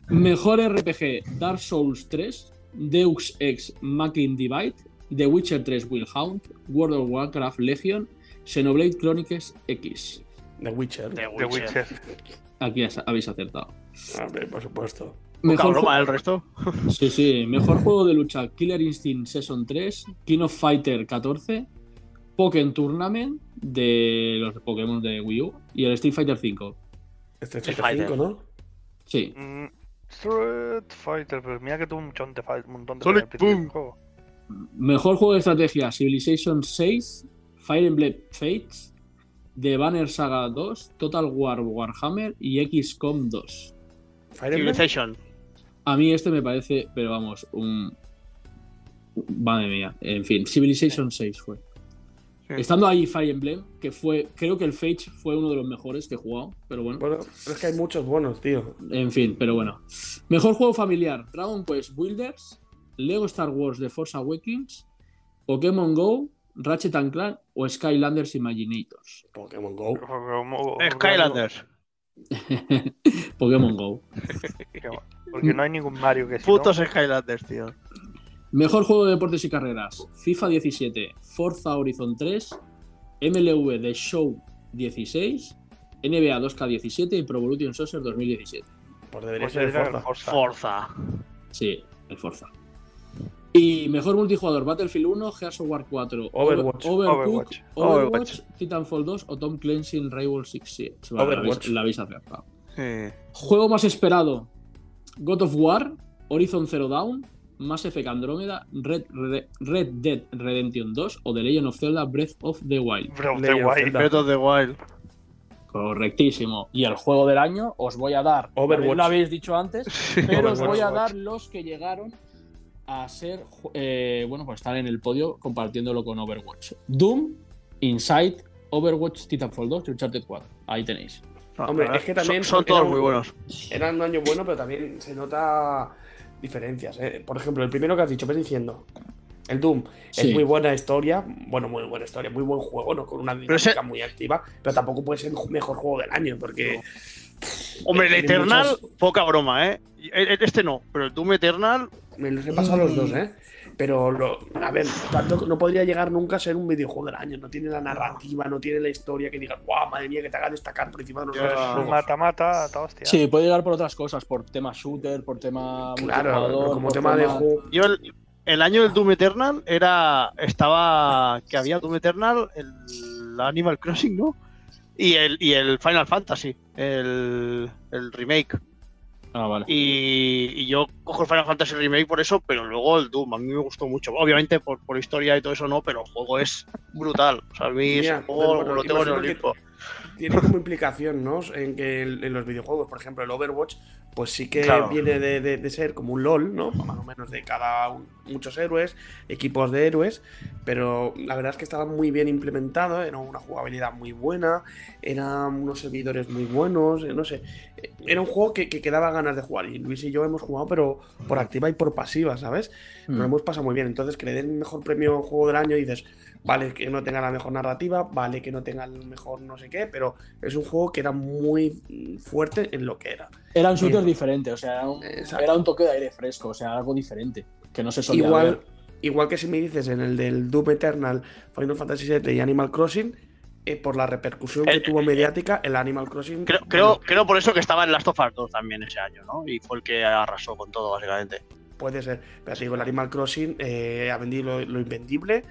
S1: Mejor RPG, Dark Souls 3, Deus Ex Machina Divide, The Witcher 3 Will Hunt, World of Warcraft Legion, Xenoblade Chronicles X.
S3: The Witcher.
S4: The
S2: The
S4: Witcher.
S1: Aquí habéis acertado.
S3: Hombre, por supuesto.
S1: Mejor
S4: broma,
S1: ju-
S4: el resto.
S1: Sí, sí. Mejor juego de lucha: Killer Instinct Season 3, King of Fighter 14, Pokémon Tournament de los Pokémon de Wii U y el Street Fighter 5.
S3: Este
S4: Street
S3: Fighter
S4: Fighter.
S3: 5, ¿no?
S1: Sí.
S2: Mm, Street Fighter, pero mira que tuvo un montón de, un montón de
S4: Sonic Boom.
S2: juego.
S1: Mejor juego de estrategia: Civilization 6, Fire Emblem Fates, The Banner Saga 2, Total War Warhammer y XCOM 2.
S3: Fire.
S4: Civilization.
S1: A mí este me parece, pero vamos, un. Madre mía. En fin, Civilization 6 fue.
S4: Sí.
S1: Estando ahí Fire Emblem, que fue. Creo que el Fate fue uno de los mejores que he jugado, pero bueno.
S3: Bueno, pero es que hay muchos buenos, tío.
S1: En fin, pero bueno. Mejor juego familiar: Dragon Quest Builders, Lego Star Wars The Force Awakens, Pokémon Go, Ratchet and Clank o Skylanders Imaginators.
S3: Pokémon Go.
S4: Skylanders.
S1: Pokémon Go.
S2: Porque no hay ningún Mario que si
S4: Putos
S2: no,
S4: Skylanders, tío.
S1: Mejor juego de deportes y carreras: FIFA 17, Forza Horizon 3, MLV The Show 16, NBA 2K17 y Pro Evolution Soccer 2017.
S3: Pues debería
S2: pues
S3: ser el Forza.
S2: Forza.
S4: Forza.
S1: Sí, el Forza. Y mejor multijugador: Battlefield 1, Gears of War 4,
S3: Overwatch.
S1: Over- Overcooked,
S2: Overwatch.
S1: Overwatch, Titanfall 2 o Tom Clancy Rainbow Six Siege. Vale, la habéis-
S3: Overwatch.
S1: La habéis acertado.
S4: Sí.
S1: Juego más esperado: God of War, Horizon Zero Dawn, Mass Effect Andromeda, Red, Red, Red Dead Redemption 2 o The Legend of Zelda Breath of the Wild.
S2: Breath of the Wild.
S3: Zelda.
S4: Breath of the Wild.
S1: Correctísimo. Y el juego del año os voy a dar.
S3: Overwatch.
S1: Lo habéis dicho antes, pero os voy a dar los que llegaron a ser, eh, bueno, pues estar en el podio compartiéndolo con Overwatch. Doom, Inside, Overwatch, Titanfall 2 y Uncharted 4. Ahí tenéis.
S3: Hombre,
S4: pero
S3: es que también
S4: son, todos
S3: eran-
S4: muy buenos.
S3: Era un año bueno, pero también se nota diferencias. ¿eh? Por ejemplo, el primero que has dicho, ves diciendo. El Doom
S1: Sí.
S3: es muy buena historia, bueno, muy buena historia, muy buen juego, ¿no? Con una dinámica
S4: ese-
S3: muy activa, pero tampoco puede ser el mejor juego del año, porque
S4: Hombre, el Eternal,
S3: muchas-
S4: poca broma, ¿eh? El- el- Este no, pero el Doom Eternal,
S3: me los he pasado los dos, ¿eh? Pero, lo- a ver, tanto no podría llegar nunca a ser un videojuego del año. No tiene la narrativa, no tiene la historia que digas, guau, madre mía, que te haga destacar por encima de los
S4: Ya.
S3: otros
S2: Un
S3: juegos".
S2: mata-mata, ta hostia.
S1: Sí, puede llegar por otras cosas, por tema shooter, por tema
S3: Claro, como
S1: por
S3: tema de juego.
S4: yo el, el año del Doom Eternal era. Estaba. Que había Doom Eternal, el Animal Crossing, ¿no? Y el, y el Final Fantasy, el, el remake.
S1: Ah, vale.
S4: Y, y yo cojo el Final Fantasy Remake por eso, pero luego el Doom, a mí me gustó mucho. Obviamente por, por historia y todo eso no, pero el juego es brutal. O sea, a mí
S3: Mira,
S4: ese juego
S3: bueno,
S4: lo tengo en el
S3: que-
S4: Olimpo.
S3: Tiene como implicación, ¿no? En que en los videojuegos, por ejemplo, el Overwatch, pues sí que
S4: Claro.
S3: viene de, de- de ser como un LOL, ¿no? Más o menos de cada un- muchos héroes, equipos de héroes, pero la verdad es que estaba muy bien implementado, era una jugabilidad muy buena, eran unos servidores muy buenos, eh, no sé. eh, Era un juego que, que, que daba ganas de jugar y Luis y yo hemos jugado, pero por activa y por pasiva, ¿sabes? Nos
S1: Mm.
S3: hemos pasado muy bien. Entonces, que le den el mejor premio juego del año y dices, vale que no tenga la mejor narrativa, vale que no tenga el mejor no sé qué, pero es un juego que era muy fuerte en lo que era.
S1: Eran sitios
S3: Bien.
S1: diferentes, o sea, era un, era un toque de aire fresco, o sea, algo diferente, que no se solía
S3: Igual,
S1: ver.
S3: igual que si me dices en el del Doom Eternal, Final Fantasy VII y Animal Crossing, eh, por la repercusión que
S4: Eh,
S3: tuvo
S4: eh,
S3: mediática, el Animal Crossing.
S4: Creo, creo, creo por eso que estaba en Last of Us 2 también ese año, ¿no? Y fue el que arrasó con todo, básicamente.
S3: Puede ser. Pero te digo, el Animal Crossing eh, ha vendido lo, lo invendible.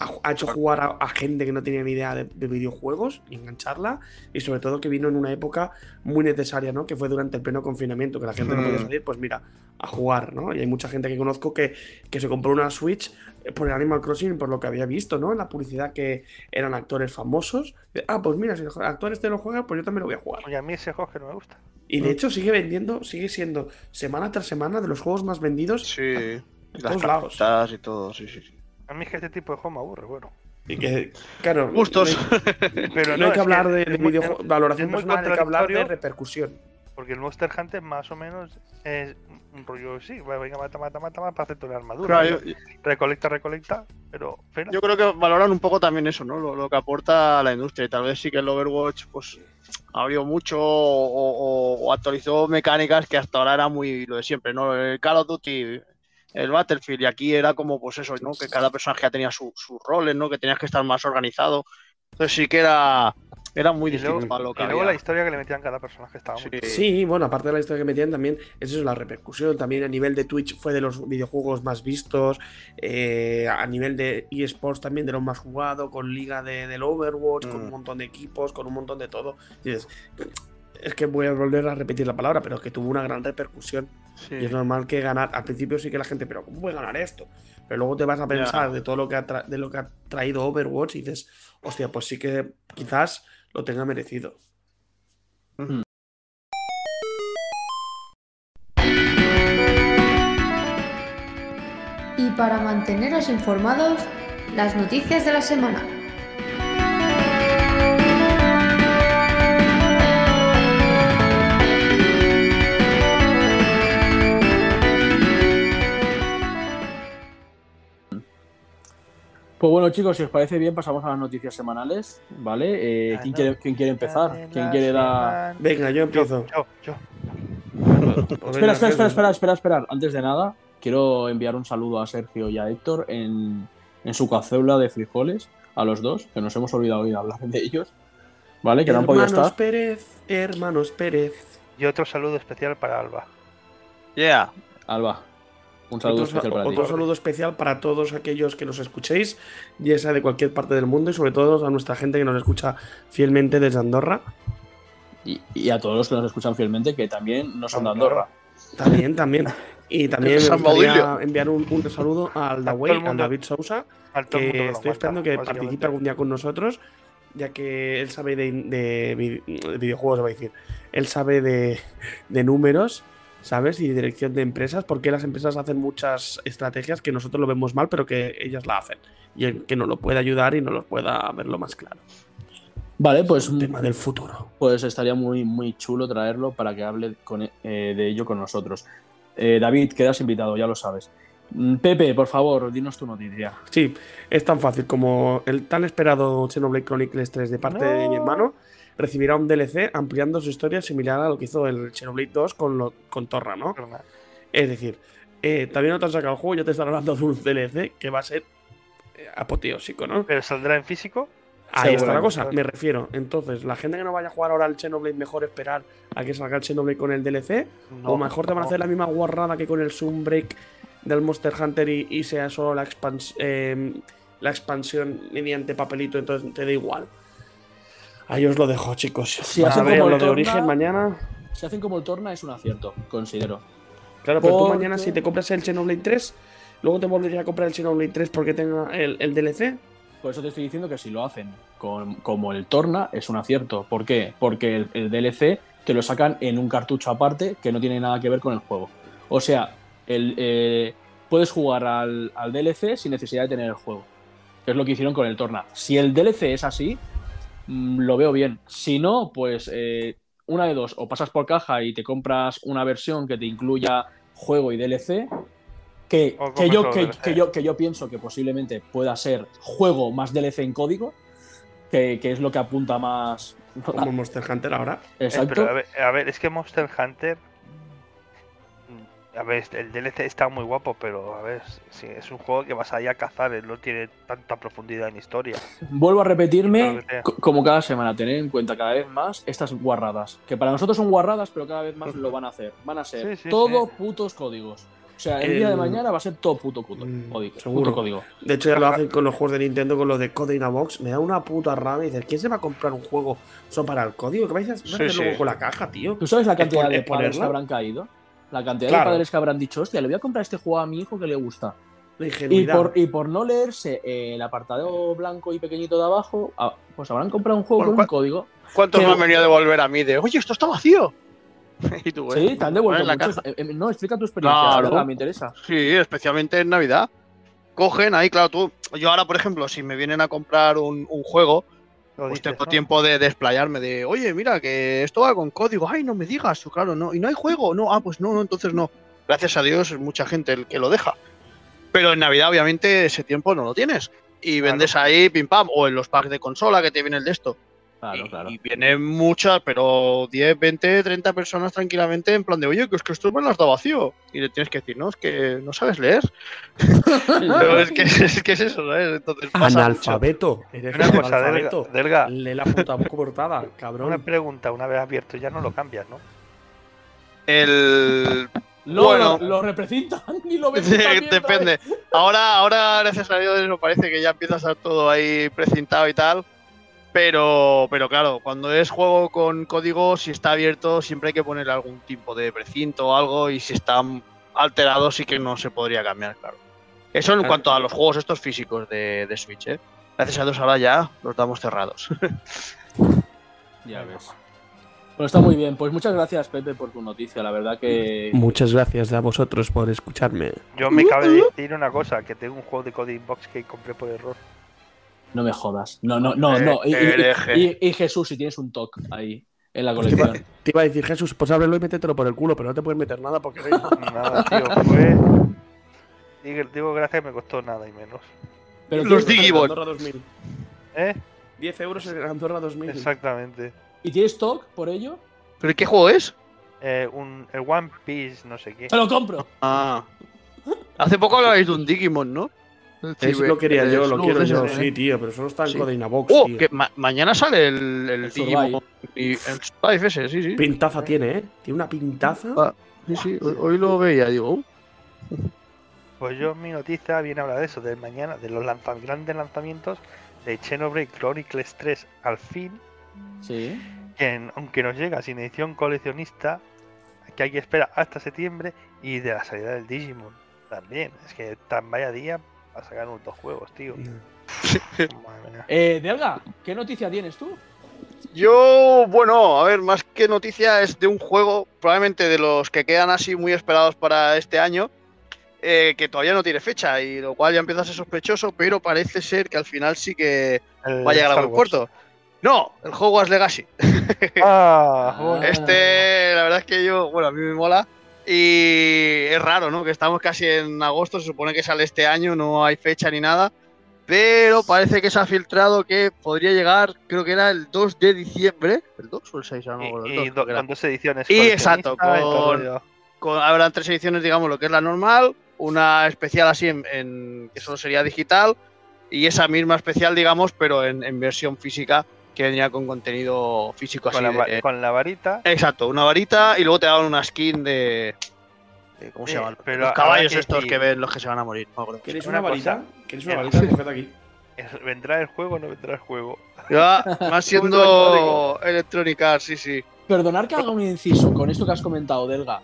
S3: Ha, ha hecho jugar a, a gente que no tenía ni idea de, de videojuegos y engancharla. Y sobre todo que vino en una época muy necesaria, ¿no? Que fue durante el pleno confinamiento, que la gente no podía
S4: Mm.
S3: salir, pues mira, a jugar, ¿no? Y hay mucha gente que conozco que, que se compró una Switch eh, por el Animal Crossing por lo que había visto, ¿no? En la publicidad que eran actores famosos. De, Ah, pues mira, si el actor este lo juega, pues yo también lo voy a jugar.
S2: Oye, a mí ese juego que no me gusta.
S3: Y
S4: Mm.
S3: de hecho sigue vendiendo, sigue siendo semana tras semana de los juegos más vendidos
S4: Sí.
S3: en
S4: Las
S3: todos lados.
S4: y todo, sí, sí. sí.
S2: A mí es que este tipo de juego me aburre, bueno.
S3: Y que, claro,
S4: Gustos.
S3: No,
S2: Pero
S3: no
S2: no,
S3: hay que hablar de, de
S2: muy-
S3: videojuegos,
S2: es-
S3: valoración
S2: muy
S3: personal, hay que hablar de repercusión.
S2: Porque el Monster Hunter más o menos es un rollo, sí, va, venga, mata, mata, mata, mata para hacerte una armadura.
S4: Claro, yo,
S2: Recolecta, recolecta, pero
S4: yo creo que valoran un poco también eso, ¿no? Lo, lo que aporta a la industria. Y tal vez sí que el Overwatch, pues, abrió mucho o, o- o actualizó mecánicas que hasta ahora era muy lo de siempre, ¿no? El Call of Duty, el Battlefield, y aquí era como, pues eso, ¿no? Que cada personaje ya tenía su- sus roles, ¿no? Que tenías que estar más organizado. Entonces sí que era, era muy
S2: y
S4: distinto
S2: luego,
S4: a lo que
S2: y luego
S4: había.
S2: la historia que le metían cada personaje estaba muy
S4: Sí.
S3: Sí, bueno, aparte de la historia que metían también, es eso, la repercusión. También a nivel de Twitch fue de los videojuegos más vistos. eh, a nivel de eSports también de los más jugados, con liga de, del Overwatch, con
S4: Mm.
S3: un montón de equipos, con un montón de todo. Y dices, es que voy a volver a repetir la palabra, pero que tuvo una gran repercusión.
S4: Sí.
S3: Y es normal que ganar, al principio sí que la gente, pero ¿cómo puede ganar esto? Pero luego te vas a pensar de todo lo que ha tra- de lo que ha traído Overwatch y dices, hostia, pues sí que quizás lo tenga merecido.
S7: Y para manteneros informados, las noticias de la semana.
S1: Pues bueno, chicos, si os parece bien, pasamos a las noticias semanales, ¿vale? Eh, ¿quién, quiere, quién quiere empezar? ¿Quién quiere dar...?
S3: Venga, yo
S2: Yo,
S3: empiezo.
S2: yo, yo.
S1: Espera, espera, espera, espera, espera, espera. Antes de nada, quiero enviar un saludo a Sergio y a Héctor en, en su caceula de frijoles, a los dos, que nos hemos olvidado hoy de hablar de ellos, ¿vale? Que no han podido
S3: Hermanos
S1: estar.
S3: Pérez, hermanos Pérez.
S2: Y otro saludo especial para Alba.
S4: Yeah.
S1: Alba, un saludo
S3: Otro,
S1: especial para ti.
S3: saludo especial para todos aquellos que nos escuchéis, ya sea de cualquier parte del mundo y sobre todo a nuestra gente que nos escucha fielmente desde Andorra.
S1: Y, y a todos los que nos escuchan fielmente, que también no son de
S2: Andorra.
S3: También, también. Y también me gustaría enviar un, un saludo al
S2: el
S3: al. David Sousa, que estoy
S2: mata,
S3: esperando que participe algún día con nosotros, ya que él sabe de, de de videojuegos, voy a decir. Él sabe de, de números, ¿sabes? Y dirección de empresas, porque las empresas hacen muchas estrategias que nosotros lo vemos mal, pero que ellas la hacen. Y él que nos lo pueda ayudar y nos lo pueda verlo más claro.
S1: Vale, pues,
S3: Un tema del futuro.
S1: pues estaría muy, muy chulo traerlo para que hable con- eh, de ello con nosotros. Eh, David, quedas invitado, ya lo sabes. Mm, Pepe, por favor, dinos tu noticia.
S3: Sí, es tan fácil como el tan esperado Xenoblade Chronicles 3 de parte de mi
S2: No.
S3: hermano recibirá un DLC ampliando su historia similar a lo que hizo el Xenoblade 2 con, lo- con Torra, ¿no? Es decir, eh, también no te han sacado el juego, ya te están hablando de un DLC que va a ser eh, apoteósico, ¿no?
S2: Pero saldrá en físico.
S3: Ahí está la cosa, me refiero. Entonces, la gente que no vaya a jugar ahora al Xenoblade, mejor esperar a que salga el Xenoblade con el DLC,
S2: No,
S3: o mejor te van a hacer la misma guarrada que con el Sunbreak del Monster Hunter y, y sea solo la, expans- eh, la expansión mediante papelito, entonces te da igual. Ahí os lo dejo, chicos.
S1: Si hacen
S3: ver
S1: como el
S3: lo de origen mañana.
S1: si hacen como el Torna es un acierto, considero.
S3: Claro, pero tú
S1: Porque-
S3: mañana si te compras el Xenoblade 3, luego te volverías a comprar el Xenoblade 3 porque tenga el, el DLC.
S1: Por eso te estoy diciendo que si lo hacen con- como el Torna es un acierto. ¿Por qué? Porque el, el DLC te lo sacan en un cartucho aparte que no tiene nada que ver con el juego. O sea, el, eh, puedes jugar al, al DLC sin necesidad de tener el juego. Que es lo que hicieron con el Torna. Si el DLC es así, lo veo bien. Si no, pues eh, una de dos. O pasas por caja y te compras una versión que te incluya juego y DLC. Que, que yo, que,
S2: solo DLC.
S1: que yo, que yo pienso que posiblemente pueda ser juego más DLC en código. Que, que es lo que apunta más.
S3: Como Monster Hunter ahora.
S2: Eh,
S1: Exacto.
S2: pero a ver, a ver, es que Monster Hunter. A ver, el DLC está muy guapo, pero a ver, si es un juego que vas ahí a cazar, él no tiene tanta profundidad en historia.
S1: Vuelvo a repetirme, como cada semana, tener en cuenta cada vez más estas guarradas. Que para nosotros son guarradas, pero cada vez más lo van a hacer. Van a ser
S2: Sí, sí,
S1: todo
S2: sí.
S1: putos códigos. O sea, el día de mañana va a ser todo puto, puto
S3: Mm,
S1: código.
S3: seguro.
S1: Puto código.
S3: De hecho, ya lo hacen con los juegos de Nintendo, con los de Code in a Box. Me da una puta rabia. Y dices, ¿quién se va a comprar un juego solo para el código? ¿Qué vais a
S4: Sí,
S3: hacer
S4: sí.
S3: luego con la caja, tío?
S1: ¿Tú sabes la cantidad de padres que habrán caído? La cantidad
S3: Claro.
S1: de padres que habrán dicho, hostia, le voy a comprar este juego a mi hijo que le gusta. Y por, y por no leerse eh, el apartado blanco y pequeñito de abajo, ah, pues habrán comprado un juego
S4: Bueno,
S1: con un
S4: ¿cuál-
S1: código.
S4: ¿Cuántos
S1: Que-
S4: me han venido a devolver a mí de, oye, esto está vacío? y tú,
S1: Sí, te han devuelto muchos. Eh, eh, no, explica tu experiencia,
S4: Claro.
S1: verdad, me interesa.
S4: Sí, especialmente en Navidad. Cogen ahí, claro, tú. Yo ahora, por ejemplo, si me vienen a comprar un, un juego, pues tengo
S2: ¿no?
S4: tiempo de desplayarme de, oye, mira, que esto va con código. Ay, no me digas, claro, no. Y no hay juego. No, ah, pues no, no, entonces no. Gracias a Dios, es mucha gente el que lo deja. Pero en Navidad, obviamente, ese tiempo no lo tienes. Y
S2: Claro.
S4: vendes ahí, pim pam, o en los packs de consola que te viene el de esto.
S1: Claro,
S4: y,
S1: claro.
S4: y vienen muchas, pero 10, 20, 30 personas tranquilamente en plan de, oye, que es que esto me lo has dado vacío. Y le tienes que decir, no, es que no sabes leer. Pero es que es, que es eso, ¿sabes? Entonces pasa mucho.
S3: Analfabeto. Eres
S2: Una
S3: un
S2: cosa, Delga,
S3: analfabeto.
S2: Delga,
S3: Lee la puta portada,
S2: una
S3: cabrón.
S2: pregunta, una vez abierto ya no lo cambias, ¿no?
S4: El...
S1: No,
S4: Bueno.
S1: lo, lo representan y lo ven.
S4: Sí, depende. Ahora, ahora, gracias a Dios, parece que ya empieza a estar todo ahí precintado y tal. Pero, pero claro, cuando es juego con código, si está abierto, siempre hay que poner algún tipo de precinto o algo. Y si está alterado, sí que no se podría cambiar, claro. Eso en
S3: Claro.
S4: cuanto a los juegos estos físicos de, de Switch, ¿eh? Gracias a Dios ahora ya los damos cerrados.
S1: Ya ves. Bueno, está muy bien. Pues muchas gracias, Pepe, por tu noticia. La verdad que.
S3: Muchas gracias a vosotros por escucharme.
S2: Yo me cabe decir una cosa, que tengo un juego de Coding Box que compré por error.
S1: No me jodas. No, no, no,
S4: Eh,
S1: no. Y, y-
S4: hereje.
S1: y- y Jesús, si tienes un TOC ahí en la
S3: Te iba,
S1: colección.
S3: te iba a decir, Jesús, pues ábrelo y métetelo por el culo, pero no te puedes meter nada porque no hay-
S2: Nada, tío, fue... Digo, digo gracias, me costó nada y menos.
S1: Pero
S4: Los
S3: 2000.
S2: ¿Eh?
S3: 10 euros en Andorra 2000.
S2: Exactamente.
S1: ¿Y tienes TOC por ello?
S4: ¿Pero qué juego es?
S2: Eh, un, el One Piece, no sé qué.
S1: ¡Te lo compro!
S4: Ah. Hace poco hablabais de un Digimon, ¿no?
S3: Eso lo quería yo, lo quiero yo,
S4: ¿eh?
S3: sí, tío, pero solo está en
S4: Sí.
S3: Box,
S4: Oh,
S3: tío.
S4: que ma- mañana sale el, el,
S1: El
S4: Digimon. Y el Survive ese, sí, sí.
S3: Pintaza tiene, ¿eh? Tiene una pintaza.
S4: Ah, Sí, sí, hoy, hoy lo veía, digo. uh,
S2: Pues yo mi noticia viene a hablar de eso, del mañana, de los lanza- grandes lanzamientos de Xenoblade Chronicles 3 al fin,
S1: Sí.
S2: que en- aunque nos llega sin edición coleccionista, que hay que esperar hasta septiembre, y de la salida del Digimon también. Es que tan vaya día para sacar dos juegos, tío. Madre mía.
S1: Eh, Delga, ¿qué noticia tienes tú?
S4: Yo, bueno, a ver, más que noticia es de un juego, probablemente de los que quedan así muy esperados para este año, eh, que todavía no tiene fecha, y lo cual ya empieza a ser sospechoso, pero parece ser que al final sí que
S2: El
S4: va a llegar a buen puerto. No, el Hogwarts Legacy.
S2: Ah, bueno.
S4: Este, la verdad es que yo, bueno, a mí me mola. Y es raro, ¿no? Que estamos casi en agosto, se supone que sale este año, no hay fecha ni nada. Pero parece que se ha filtrado que podría llegar, creo que era el 2 de diciembre. ¿El 2 o el 6? Ah, no acuerdo, el
S2: Y,
S4: 2
S2: y
S4: creo
S2: do-
S4: que era.
S2: con dos ediciones.
S4: Y exacto,
S2: y
S4: con-. Con- habrán tres ediciones, digamos, lo que es la normal, una especial así en, en- que solo sería digital, y esa misma especial, digamos, pero en, en versión física, que vendría con contenido físico así.
S2: con, la, va-
S4: de-
S2: con la varita.
S4: Exacto, una varita y luego te daban una skin de. de- ¿Cómo se
S2: pero
S4: los caballos
S2: que
S4: estos que ven los que se van a morir. no me acuerdo.
S3: ¿Queréis
S2: Una
S3: una, varita? ¿Queréis una varita? Coged aquí.
S2: ¿Vendrá el juego o no vendrá el juego?
S4: Ya, más siendo Electronic Arts, sí, sí.
S1: perdonar que haga un inciso con esto que has comentado, Delga.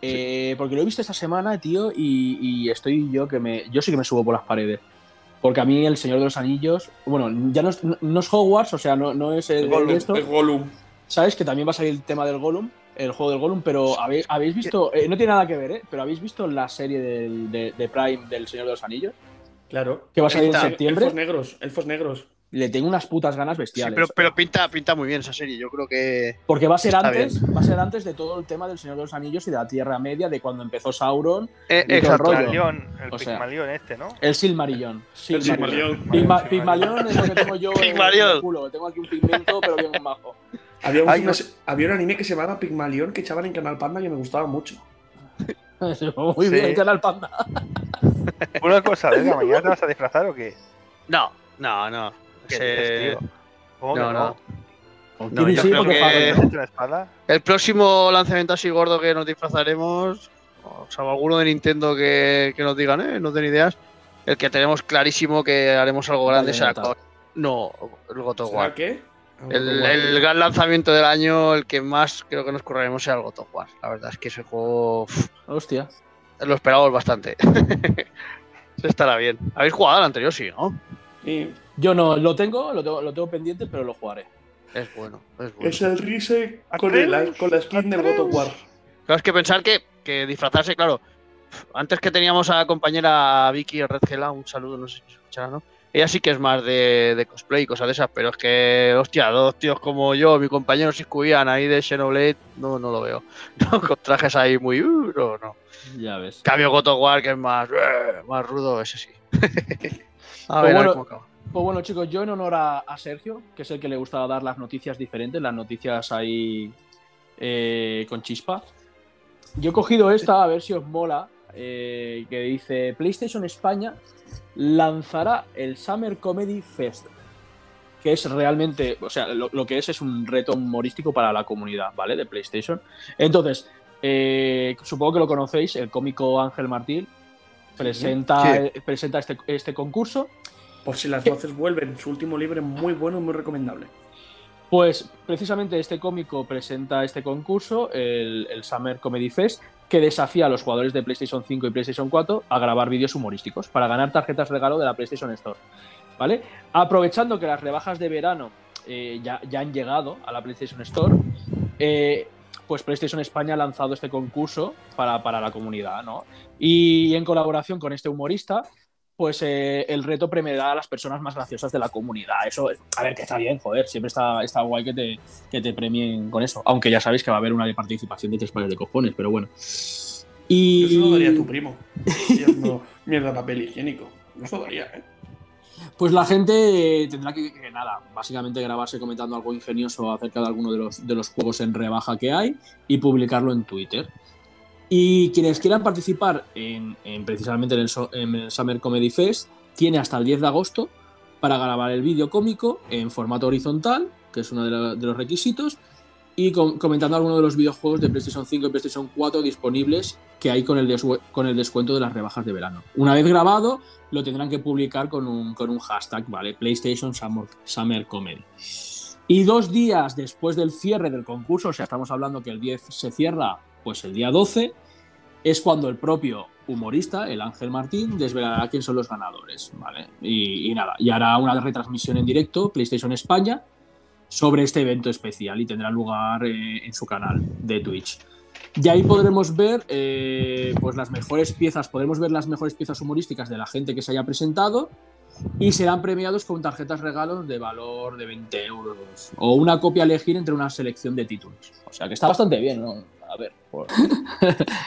S1: eh, Porque lo he visto esta semana, tío, y, y estoy yo que me. Yo sí que me subo por las paredes. Porque a mí el Señor de los Anillos. Bueno, ya no es, no es Hogwarts, o sea, no, no es el,
S3: Gollum,
S1: esto.
S3: el Gollum.
S1: ¿Sabes? Que también va a salir el tema del Gollum, el juego del Gollum, pero habéis, habéis visto. eh, no tiene nada que ver, ¿eh? Pero habéis visto la serie del- de, de Prime del Señor de los Anillos.
S3: Claro.
S1: Que va a salir en septiembre.
S3: Elfos negros, elfos negros.
S1: Le tengo unas putas ganas
S4: Sí,
S1: bestiales.
S4: pero, pero pinta, pinta muy bien esa serie. Yo creo que.
S1: Porque va a ser antes, va a ser antes de todo el tema del Señor de los Anillos y de la Tierra Media, de cuando empezó Sauron,
S4: Eh,
S1: Y todo el
S4: exacto.
S1: rollo.
S2: Pigmalión, el
S1: O sea-
S2: Pigmalión este, ¿no?
S1: el Silmarillón. Pigma- Pigmalión es lo que tengo yo en el culo. Tengo aquí un pigmento, pero bien bajo.
S3: Había un, había un anime que se llamaba Pigmalión que echaban en Canal Panda que me gustaba mucho.
S1: Muy
S2: Sí.
S1: bien, Canal Panda.
S2: Una cosa, venga, mañana te vas a disfrazar o qué?
S4: No, no, no.
S2: ¿Qué
S4: Ese-
S2: dices, tío? ¿Cómo que
S4: No, no. El próximo lanzamiento así gordo que nos disfrazaremos, o sea, alguno de Nintendo que, que nos digan, eh, no den ideas, el que tenemos clarísimo que haremos algo grande será No, el
S3: ¿Será
S4: War.
S3: qué?
S4: El, el gran lanzamiento del año, el que más creo que nos correremos será el God of War. La verdad es que ese juego uf,
S1: Hostia.
S4: lo esperamos bastante. Se estará bien. ¿Habéis jugado al anterior? Sí, ¿no?
S3: Sí.
S1: Yo no, lo tengo, lo tengo, lo tengo pendiente, pero lo jugaré.
S4: Es bueno, es bueno.
S3: Es el Rise con, el- con la skin del God of War.
S4: Claro, es que pensar que, que disfrazarse, claro. Antes que teníamos a la compañera Vicky Red Gela, un saludo, no sé si se escuchará, ¿no? Ella sí que es más de, de cosplay y cosas de esas, pero es que, hostia, dos tíos como yo, mi compañero Siscubian ahí de Xenoblade, no, no lo veo. No, con trajes ahí muy. Uh, no, no.
S1: Ya ves.
S4: Cambio God of War, que es más, eh, más rudo, ese sí. a
S1: Pues
S4: ver, a ver cómo acaba.
S1: Pues bueno, chicos, yo en honor a, a Sergio, que es el que le gusta dar las noticias diferentes, las noticias ahí eh, con chispa. Yo he cogido esta, a ver si os mola, eh, que dice PlayStation España lanzará el Summer Comedy Fest, que es realmente, o sea, lo, lo que es es un reto humorístico para la comunidad, ¿vale? De PlayStation. Entonces, eh, supongo que lo conocéis, el cómico Ángel Martín presenta,
S4: Sí.
S1: presenta este, este concurso.
S3: Por si las voces vuelven, su último libro es muy bueno y muy recomendable.
S1: Pues precisamente este cómico presenta este concurso, el, el Summer Comedy Fest, que desafía a los jugadores de PlayStation 5 y PlayStation 4 a grabar vídeos humorísticos para ganar tarjetas regalo de la PlayStation Store. ¿Vale? Aprovechando que las rebajas de verano eh, ya, ya han llegado a la PlayStation Store, eh, pues PlayStation España ha lanzado este concurso para, para la comunidad, ¿no? Y en colaboración con este humorista, pues eh, el reto premiará a las personas más graciosas de la comunidad. Eso, a ver, que está bien, joder, siempre está, está guay que te, que te premien con eso. Aunque ya sabéis que va a haber una de participación de tres pares de cojones, pero bueno. Y...
S3: Eso lo daría tu primo. Haciendo mierda papel higiénico. Eso lo daría, ¿eh?
S1: Pues la gente tendrá que, que, nada, básicamente grabarse comentando algo ingenioso acerca de alguno de los, de los juegos en rebaja que hay y publicarlo en Twitter. Y quienes quieran participar en, en precisamente en el, Summer Comedy Fest, tiene hasta el 10 de agosto para grabar el vídeo cómico en formato horizontal, que es uno de, los requisitos, y com- comentando alguno de los videojuegos de PlayStation 5 y PlayStation 4 disponibles que hay con el, con el descuento de las rebajas de verano. Una vez grabado, lo tendrán que publicar con un, con un hashtag, ¿vale? PlayStation Summer Comedy. Y dos días después del cierre del concurso, o sea, estamos hablando que el 10 se cierra, pues el día 12, es cuando el propio humorista, el Ángel Martín, desvelará quién son los ganadores, ¿vale? Y, nada, y hará una retransmisión en directo, PlayStation España, sobre este evento especial y tendrá lugar eh, en su canal de Twitch. Y ahí podremos ver eh, pues las mejores piezas, podremos ver las mejores piezas humorísticas de la gente que se haya presentado y serán premiados con tarjetas regalos de valor de 20 euros o una copia a elegir entre una selección de títulos. O sea que está bastante bien, ¿no? A ver. Pues,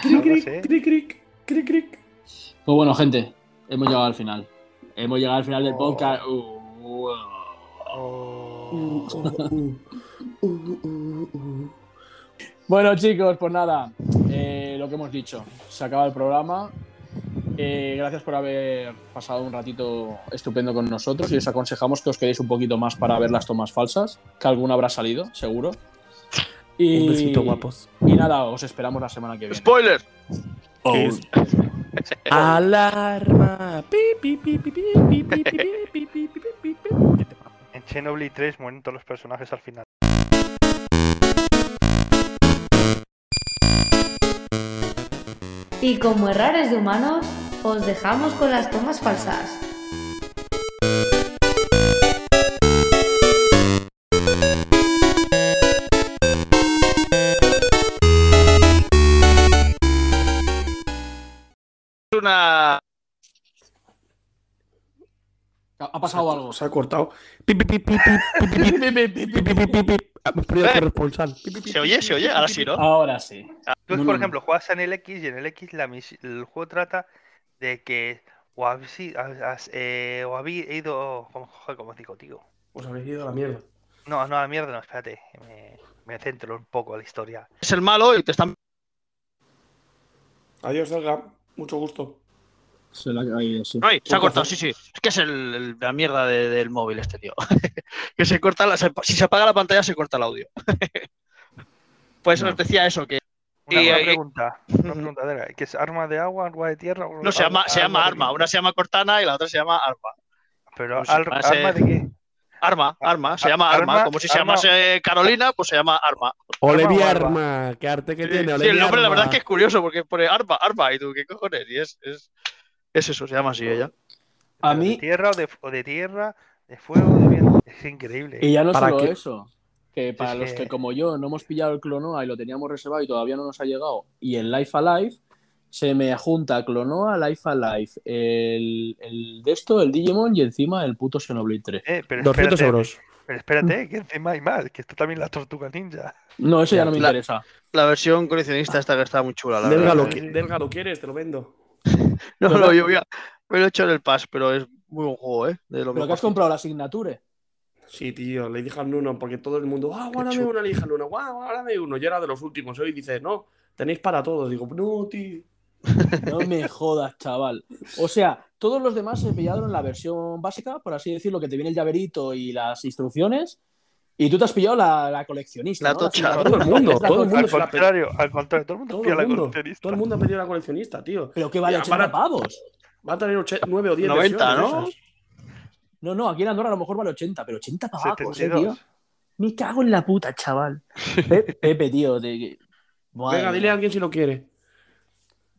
S3: Cric, cric, cric, cric, cric, cric.
S1: pues bueno, gente, hemos llegado al final. Hemos llegado al final del
S2: Oh.
S1: podcast. Uh,
S2: Oh.
S3: Uh, uh.
S1: Bueno, chicos, pues nada, eh, lo que hemos dicho, se acaba el programa. Eh, gracias por haber pasado un ratito estupendo con nosotros y os aconsejamos que os quedéis un poquito más para ver las tomas falsas, que alguna habrá salido, seguro. Y,
S3: Un besito, guapos.
S1: Y nada, os esperamos la semana que viene.
S4: ¡Spoiler!
S3: Alarma.
S2: en Chernobyl 3 mueren todos los personajes al final.
S7: Y como errores de humanos, os dejamos con las tomas falsas.
S4: una...
S1: Ha pasado algo.
S3: Se ha cortado. Hemos perdido
S4: ¿Se oye? ¿Se oye? Ahora sí, ¿no?
S1: Ahora sí.
S2: Tú,
S1: no,
S2: por
S1: no,
S2: ejemplo, no. juegas en el X y en el X la el juego trata de que o habéis, has, eh, ido. ¿Cómo, digo, tío?
S3: Os habéis ido a la mierda.
S2: No, no, a la mierda no, espérate. Me, me centro un poco a la historia.
S4: Es el malo y te están.
S3: Adiós, Olga. Mucho gusto.
S1: Se la ha caído, sí.
S4: Ay, se ha cortado, sí, sí. Es que es el, el- la mierda de- del móvil este tío. que se corta la, se- si se apaga la pantalla se corta el audio. pues
S1: No.
S4: os decía eso, que
S2: Una,
S4: Y,
S2: una pregunta, una pregunta, Adela, ¿qué es arma de agua, arma de tierra? o
S4: no se llama, se llama
S2: de
S4: arma. Una se llama Cortana y la otra se llama arma.
S2: Pero al-
S4: parece-
S2: arma de qué?
S4: Arma, arma, se
S2: Ar-
S4: llama arma.
S2: arma-
S4: Como si se
S2: arma-
S4: llamase Carolina, pues se llama arma.
S3: Olevi
S2: o arma?
S3: Arma. Qué arte que
S4: Sí,
S3: tiene.
S4: sí,
S3: Olevi
S4: el nombre la verdad es que es curioso porque pone arma, arma. Y tú, ¿qué cojones? Y es, es, es eso, se llama así ella.
S1: A
S2: ¿Pero
S1: mí-
S2: ¿De tierra o de, o de tierra, de fuego, de viento? Es increíble.
S1: Y ya no
S3: ¿Para
S1: solo
S3: qué?
S1: eso, que para
S2: Es
S1: los que...
S2: que-
S1: como yo no hemos pillado el Clonoa y lo teníamos reservado y todavía no nos ha llegado, y el Life Alive, se me junta Clonoa, Life Alive, el, el de esto, el Digimon y encima el puto Xenoblade 3.
S2: Eh, pero
S3: 200
S2: espérate,
S3: euros.
S2: Pero espérate, que encima hay más, que está también la tortuga ninja.
S1: No, eso ya no me
S4: La-
S1: interesa.
S4: La versión coleccionista esta que está muy chula, la
S3: Delga
S4: verdad.
S3: lo, qui- Delga, ¿lo quieres? Te lo vendo.
S4: No, no, yo voy a- me lo he hecho en el pass, pero es muy buen juego, ¿eh? De lo
S1: Pero que has comprado la Signature.
S3: Sí, tío, le dije al uno porque todo el mundo, ah, guárdame uno, le dije al uno, guau, guárdame uno. Yo era de los últimos, hoy dice, no, tenéis para todos. Digo, no, tío.
S1: No me jodas, chaval. O sea, todos los demás se pillaron la versión básica, por así decirlo, que te viene el llaverito y las instrucciones. Y tú te has pillado la, la coleccionista.
S4: La
S1: ¿no?
S4: tocha.
S3: Todo el mundo,
S1: la
S3: todo el mundo
S2: Al
S3: la
S2: contrario, al contrario, todo el mundo
S3: Todo
S2: pilla
S3: el
S2: la
S3: mundo,
S2: coleccionista.
S3: todo el mundo ha pedido la coleccionista, tío.
S1: Pero que vale
S3: Ya,
S1: 80
S3: para-
S1: pavos.
S3: Va a tener 9 o 10
S4: 90,
S3: versiones
S4: ¿no?
S1: No, no, aquí en Andorra a lo mejor vale 80, pero 80 pavos, ¿eh,
S2: 72.
S1: tío? Me cago en la puta, chaval. Pe- Pepe, tío.
S3: Venga, dile a alguien si lo quiere.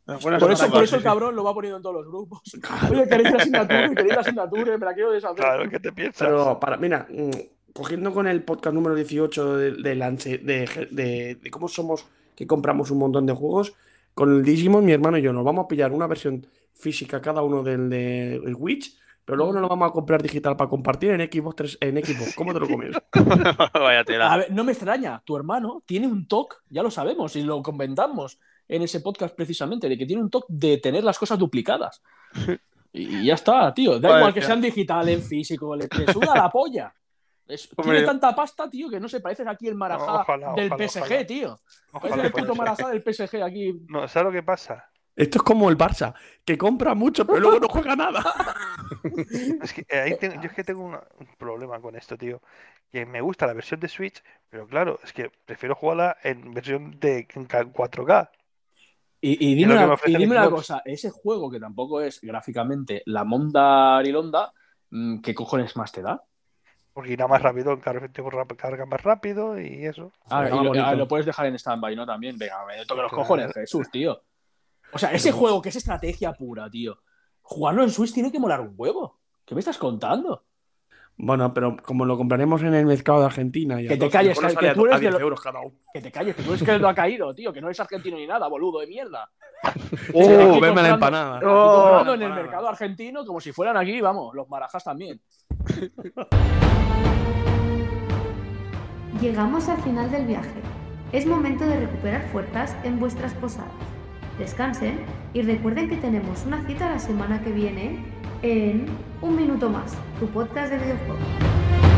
S1: Por eso, por eso el cabrón lo va poniendo en todos los grupos. Oye, queréis la asignatura, queréis la asignatura, me la quiero deshacer.
S2: Claro, ¿qué te piensas?
S3: Pero, para, mira, mm, cogiendo con el podcast número 18 de, de, de- de- de cómo somos que compramos un montón de juegos, con el Digimon, mi hermano y yo nos vamos a pillar una versión física cada uno del de el Witch, pero luego nos lo vamos a comprar digital para compartir en Xbox 3, en Xbox. ¿Cómo te lo comes?
S4: Vaya tela.
S1: A ver, no me extraña, tu hermano tiene un TOC, ya lo sabemos y lo comentamos en ese podcast precisamente, de que tiene un TOC de tener las cosas duplicadas. Y ya está, tío. Da
S4: Vale,
S1: igual que sean digital, en físico, le, le suda la polla. Es- tiene tanta pasta, tío, que no se parece aquí el marajá
S2: Ojalá,
S1: del
S2: ojalá,
S1: PSG,
S2: ojalá.
S1: tío. Parece el puto marajá del PSG aquí.
S2: No, ¿sabes lo que pasa?
S3: Esto es como el Barça, que compra mucho, pero luego no juega nada.
S2: Es que eh, ahí tengo- yo es que tengo una- un problema con esto, tío. Que me gusta la versión de Switch, pero claro, es que prefiero jugarla en versión de en ca- 4K.
S1: Y, dime, una, y dime una cosa, ese juego que tampoco es gráficamente la Monda Arilonda, mm, ¿qué cojones más te da?
S2: Porque irá más rápido, carga, más rápido y eso.
S1: Ah, y lo, ah, lo puedes dejar en stand-by, ¿no? También, venga, me toque los
S2: Claro.
S1: cojones, Jesús, tío. O sea, ese juego que es estrategia pura, tío. Jugarlo en Switch tiene que molar un huevo. ¿Qué me estás contando?
S3: Bueno, pero como lo compraremos en el mercado de Argentina. Y
S1: Que te calles, que- tú eres
S3: a 10
S1: de lo-. Que te calles, que tú eres que lo ha caído, tío, que no eres argentino ni nada, boludo de mierda.
S3: ¡Oh, veme la empanada!
S4: Oh,
S1: comprando en el mercado argentino como si fueran aquí, vamos, los marajas también.
S7: Llegamos al final del viaje. Es momento de recuperar fuerzas en vuestras posadas. Descansen y recuerden que tenemos una cita la semana que viene en Un Minuto Más, tu podcast de videojuegos.